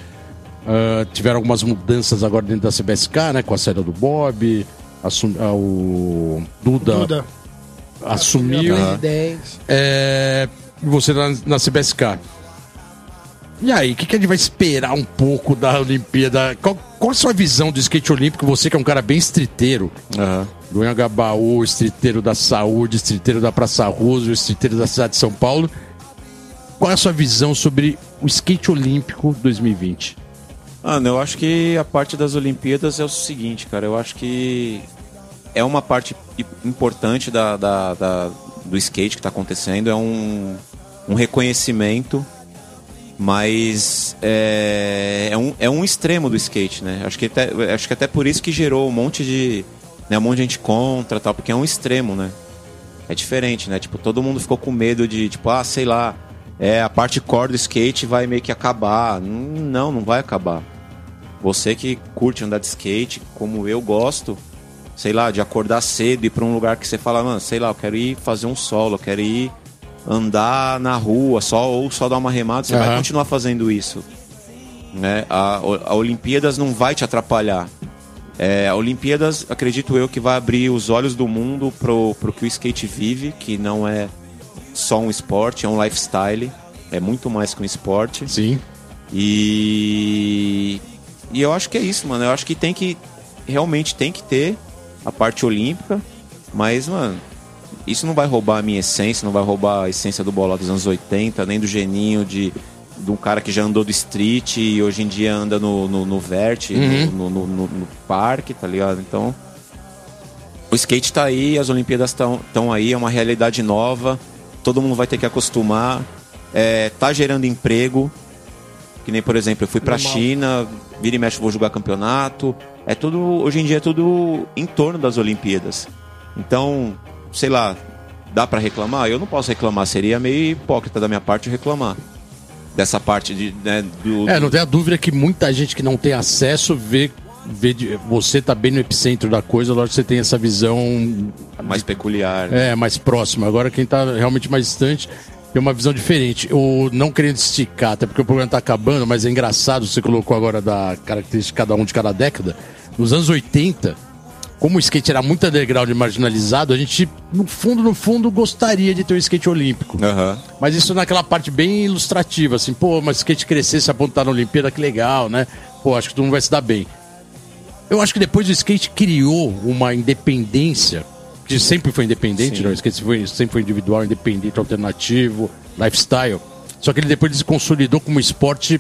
Ah, tiveram algumas mudanças agora dentro da CBSK, né? Com a saída do Bob, assum, ah, o Duda, Duda. assumiu. 10. É, e você na, na CBSK. E aí, o que, que a gente vai esperar um pouco da Olimpíada? Qual, qual a sua visão do skate olímpico? Você que é um cara bem estriteiro, Aham. do Anhangabaú, estriteiro da saúde, estriteiro da Praça Rosa, estriteiro da cidade de São Paulo. Qual é a sua visão sobre o skate olímpico 2020? Mano, eu acho que a parte das Olimpíadas é o seguinte, cara. Eu acho que é uma parte importante da, da- da- do skate que está acontecendo. É um, um reconhecimento, mas é, é, um, é um extremo do skate, né? Acho que, até, acho que até por isso que gerou um monte de. Né, um monte de gente contra tal, porque é um extremo, né? É diferente, né? Tipo, todo mundo ficou com medo de, tipo, ah, sei lá, é, a parte core do skate vai meio que acabar. Não, não vai acabar. Você que curte andar de skate, como eu gosto, sei lá, de acordar cedo e ir pra um lugar que você fala, mano, sei lá, eu quero ir fazer um solo, eu quero ir andar na rua, só ou só dar uma remada, você vai Aham. continuar fazendo isso. Né? A, a Olimpíadas não vai te atrapalhar. É, a Olimpíadas, acredito eu, que vai abrir os olhos do mundo pro, pro que o skate vive, que não é só um esporte, é um lifestyle. É muito mais que um esporte. Sim. E, e eu acho que é isso, mano. Eu acho que tem que. Realmente tem que ter a parte olímpica, mas, mano, isso não vai roubar a minha essência, não vai roubar a essência do bolão dos anos 80, nem do geninho de, de um cara que já andou do street e hoje em dia anda no, no, no vert, no, no, no- no parque, tá ligado? Então. O skate tá aí, as Olimpíadas estão aí, é uma realidade nova, todo mundo vai ter que acostumar. É, tá gerando emprego, que nem, por exemplo, eu fui pra Normal. China, vira e mexe vou jogar campeonato. É tudo, hoje em dia é tudo em torno das Olimpíadas. Então, sei lá, dá pra reclamar? Eu não posso reclamar, seria meio hipócrita da minha parte reclamar. Dessa parte de, né, do, É, não tem a dúvida que muita gente que não tem acesso vê, vê de- você tá bem no epicentro da coisa, lógico que você tem essa visão mais peculiar. né? É, mais próximo. Agora quem tá realmente mais distante tem uma visão diferente. O não querendo esticar, até porque o programa tá acabando, mas é engraçado, você colocou agora da característica de cada um de cada década. Nos anos 80, como o skate era muito underground e marginalizado, a gente, no fundo, no fundo, gostaria de ter um skate olímpico. Aham. Mas isso naquela parte bem ilustrativa, assim, pô, mas skate crescer, se apontar na Olimpíada, que legal, né? Pô, acho que todo mundo vai se dar bem. Eu acho que depois o skate criou uma independência, que sempre foi independente, Sim. né? O skate sempre foi, sempre foi individual, independente, alternativo, lifestyle. Só que ele depois se consolidou como esporte.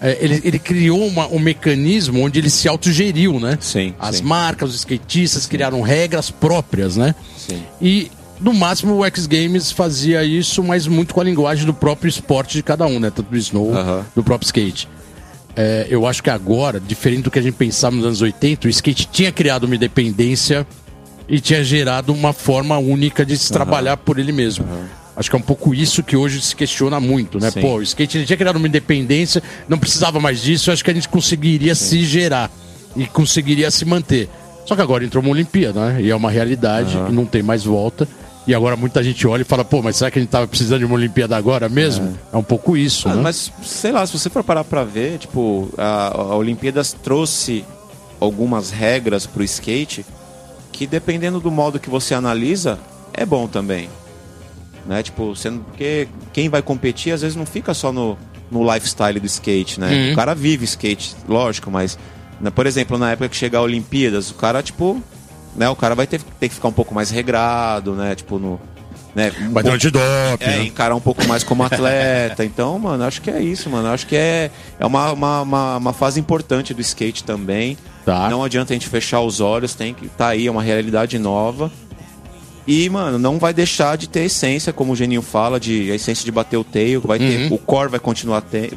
É, ele, ele criou uma- um mecanismo onde ele se autogeriu, né? Sim, As sim. marcas, os skatistas criaram regras próprias, né? Sim. E no máximo o X Games fazia isso, mas muito com a linguagem do próprio esporte de cada um, né? Tanto do snow, Aham. do próprio skate. É, eu acho que agora, diferente do que a gente pensava nos anos 80, o skate tinha criado uma independência e tinha gerado uma forma única de se trabalhar por ele mesmo. Acho que é um pouco isso que hoje se questiona muito, né? Sim. Pô, o skate tinha criado uma independência, não precisava mais disso, acho que a gente conseguiria se gerar e conseguiria se manter. Só que agora entrou uma Olimpíada, né? E é uma realidade, e não tem mais volta. E agora muita gente olha e fala, pô, mas será que a gente tava precisando de uma Olimpíada agora mesmo? É, um pouco isso, Ah, né? Mas, sei lá, se você for parar pra ver, tipo, a, a Olimpíadas trouxe algumas regras pro skate que, dependendo do modo que você analisa, é bom também. Né? Tipo, sendo porque quem vai competir às vezes não fica só no, no lifestyle do skate, né? O cara vive skate, lógico, mas, né, por exemplo, na época que chega a Olimpíadas, o cara, tipo, né, o cara vai ter, ter que ficar um pouco mais regrado, né? Tipo, no. Né, um Vai ter pouco- antidoping, é, né? encarar um pouco mais como atleta. Então, mano, acho que é isso, mano. Acho que é, é uma, uma, uma, uma fase importante do skate também. Tá. Não adianta a gente fechar os olhos, tem que tá aí, é uma realidade nova. E, mano, não vai deixar de ter essência, como o Geninho fala, de a essência de bater o tail, vai ter, o core vai continuar te-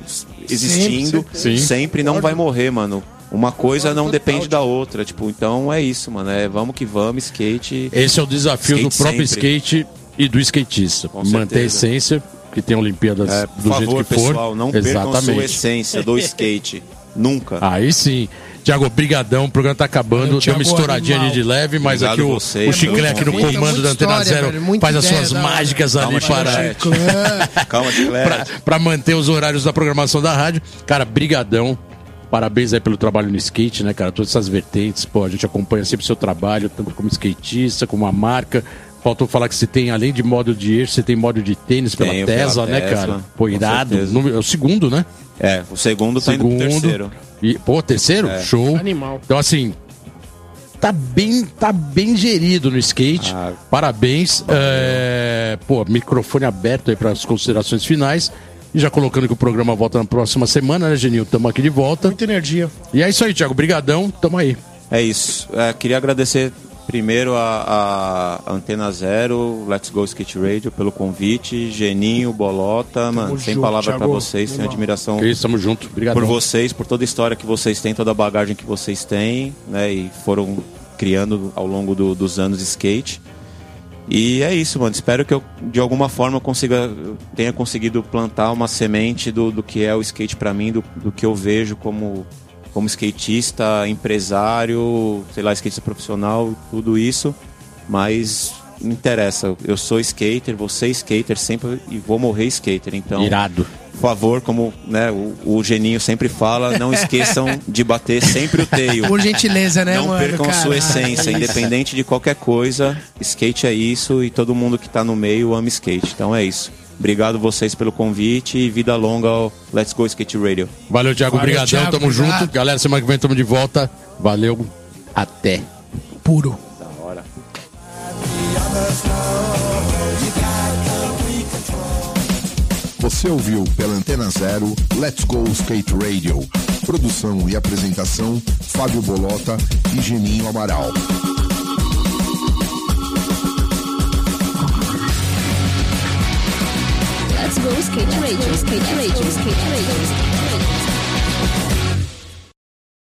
existindo, sempre. Sim. sempre não vai morrer, mano. Uma coisa não depende da outra, tipo, então é isso, mano, é vamos que vamos, skate. Esse é o desafio Skate do próprio sempre. skate e do skatista. Com Manter a essência, que tem Olimpíadas É, do por jeito favor, que for. pessoal, não percam sua Exatamente. essência do skate. Nunca. Aí sim. Tiago, brigadão. O programa tá acabando. Deu uma estouradinha animal. ali de leve, mas Obrigado aqui o, vocês, o aqui no comando da Antena história, Zero velho, faz as suas mágicas ali Calma, para, Chiclete. Calma, Chiclete. pra, pra manter os horários da programação da rádio. Cara, brigadão. Parabéns aí pelo trabalho no skate, né, cara? Todas essas vertentes, pô, a gente acompanha sempre o seu trabalho, tanto como skatista, como a marca. Faltou falar que você tem, além de modo de eixo, você tem modo de tênis pela Tenho, pela Tesla, né, Tesla, cara? Pô, irado. Número- É o segundo, né? É, o segundo tá indo pro terceiro. E, pô, terceiro? É. Show. Animal. Então, assim, tá bem, tá bem gerido no skate. Ah. Parabéns. É, pô, microfone aberto aí para as considerações finais. E já colocando que o programa volta na próxima semana, né, Genil? Tamo aqui de volta. Muita energia. E é isso aí, Thiago. Brigadão. Tamo aí. É isso. É, queria agradecer primeiro a, a Antena Zero, Let's Go Skate Radio pelo convite, Geninho, Bolota, mano, sem palavra pra Thiago. vocês, Animal. admiração É isso, tamo junto. Brigadão. por vocês, por toda a história que vocês têm, toda a bagagem que vocês têm, né, e foram criando ao longo do- dos anos de skate. E é isso, mano. Espero que eu, de alguma forma, consiga, tenha conseguido plantar uma semente do, do que é o skate pra mim, do, do que eu vejo como, como skatista, empresário, sei lá, skatista profissional, tudo isso. Mas não interessa. Eu sou skater, você é skater sempre e vou morrer skater. Então, Irado. por favor, como né, o, o Geninho sempre fala, não esqueçam de bater sempre o teio. Por gentileza, né, Não mano? percam Caralho. sua essência, independente de qualquer coisa. Skate é isso e todo mundo que tá no meio ama skate. Então é isso. Obrigado vocês pelo convite e vida longa ao Let's Go Skate Radio. Valeu, Thiago. Valeu, Brigadão. Thiago, Tamo obrigado. junto. Galera, semana que vem tamo de volta. Valeu. Até. Puro. Você ouviu pela Antena Zero Let's Go Skate Radio. Produção e apresentação Fábio Bolota e Geninho Amaral. Let's go skate radio, skate radio, skate skate.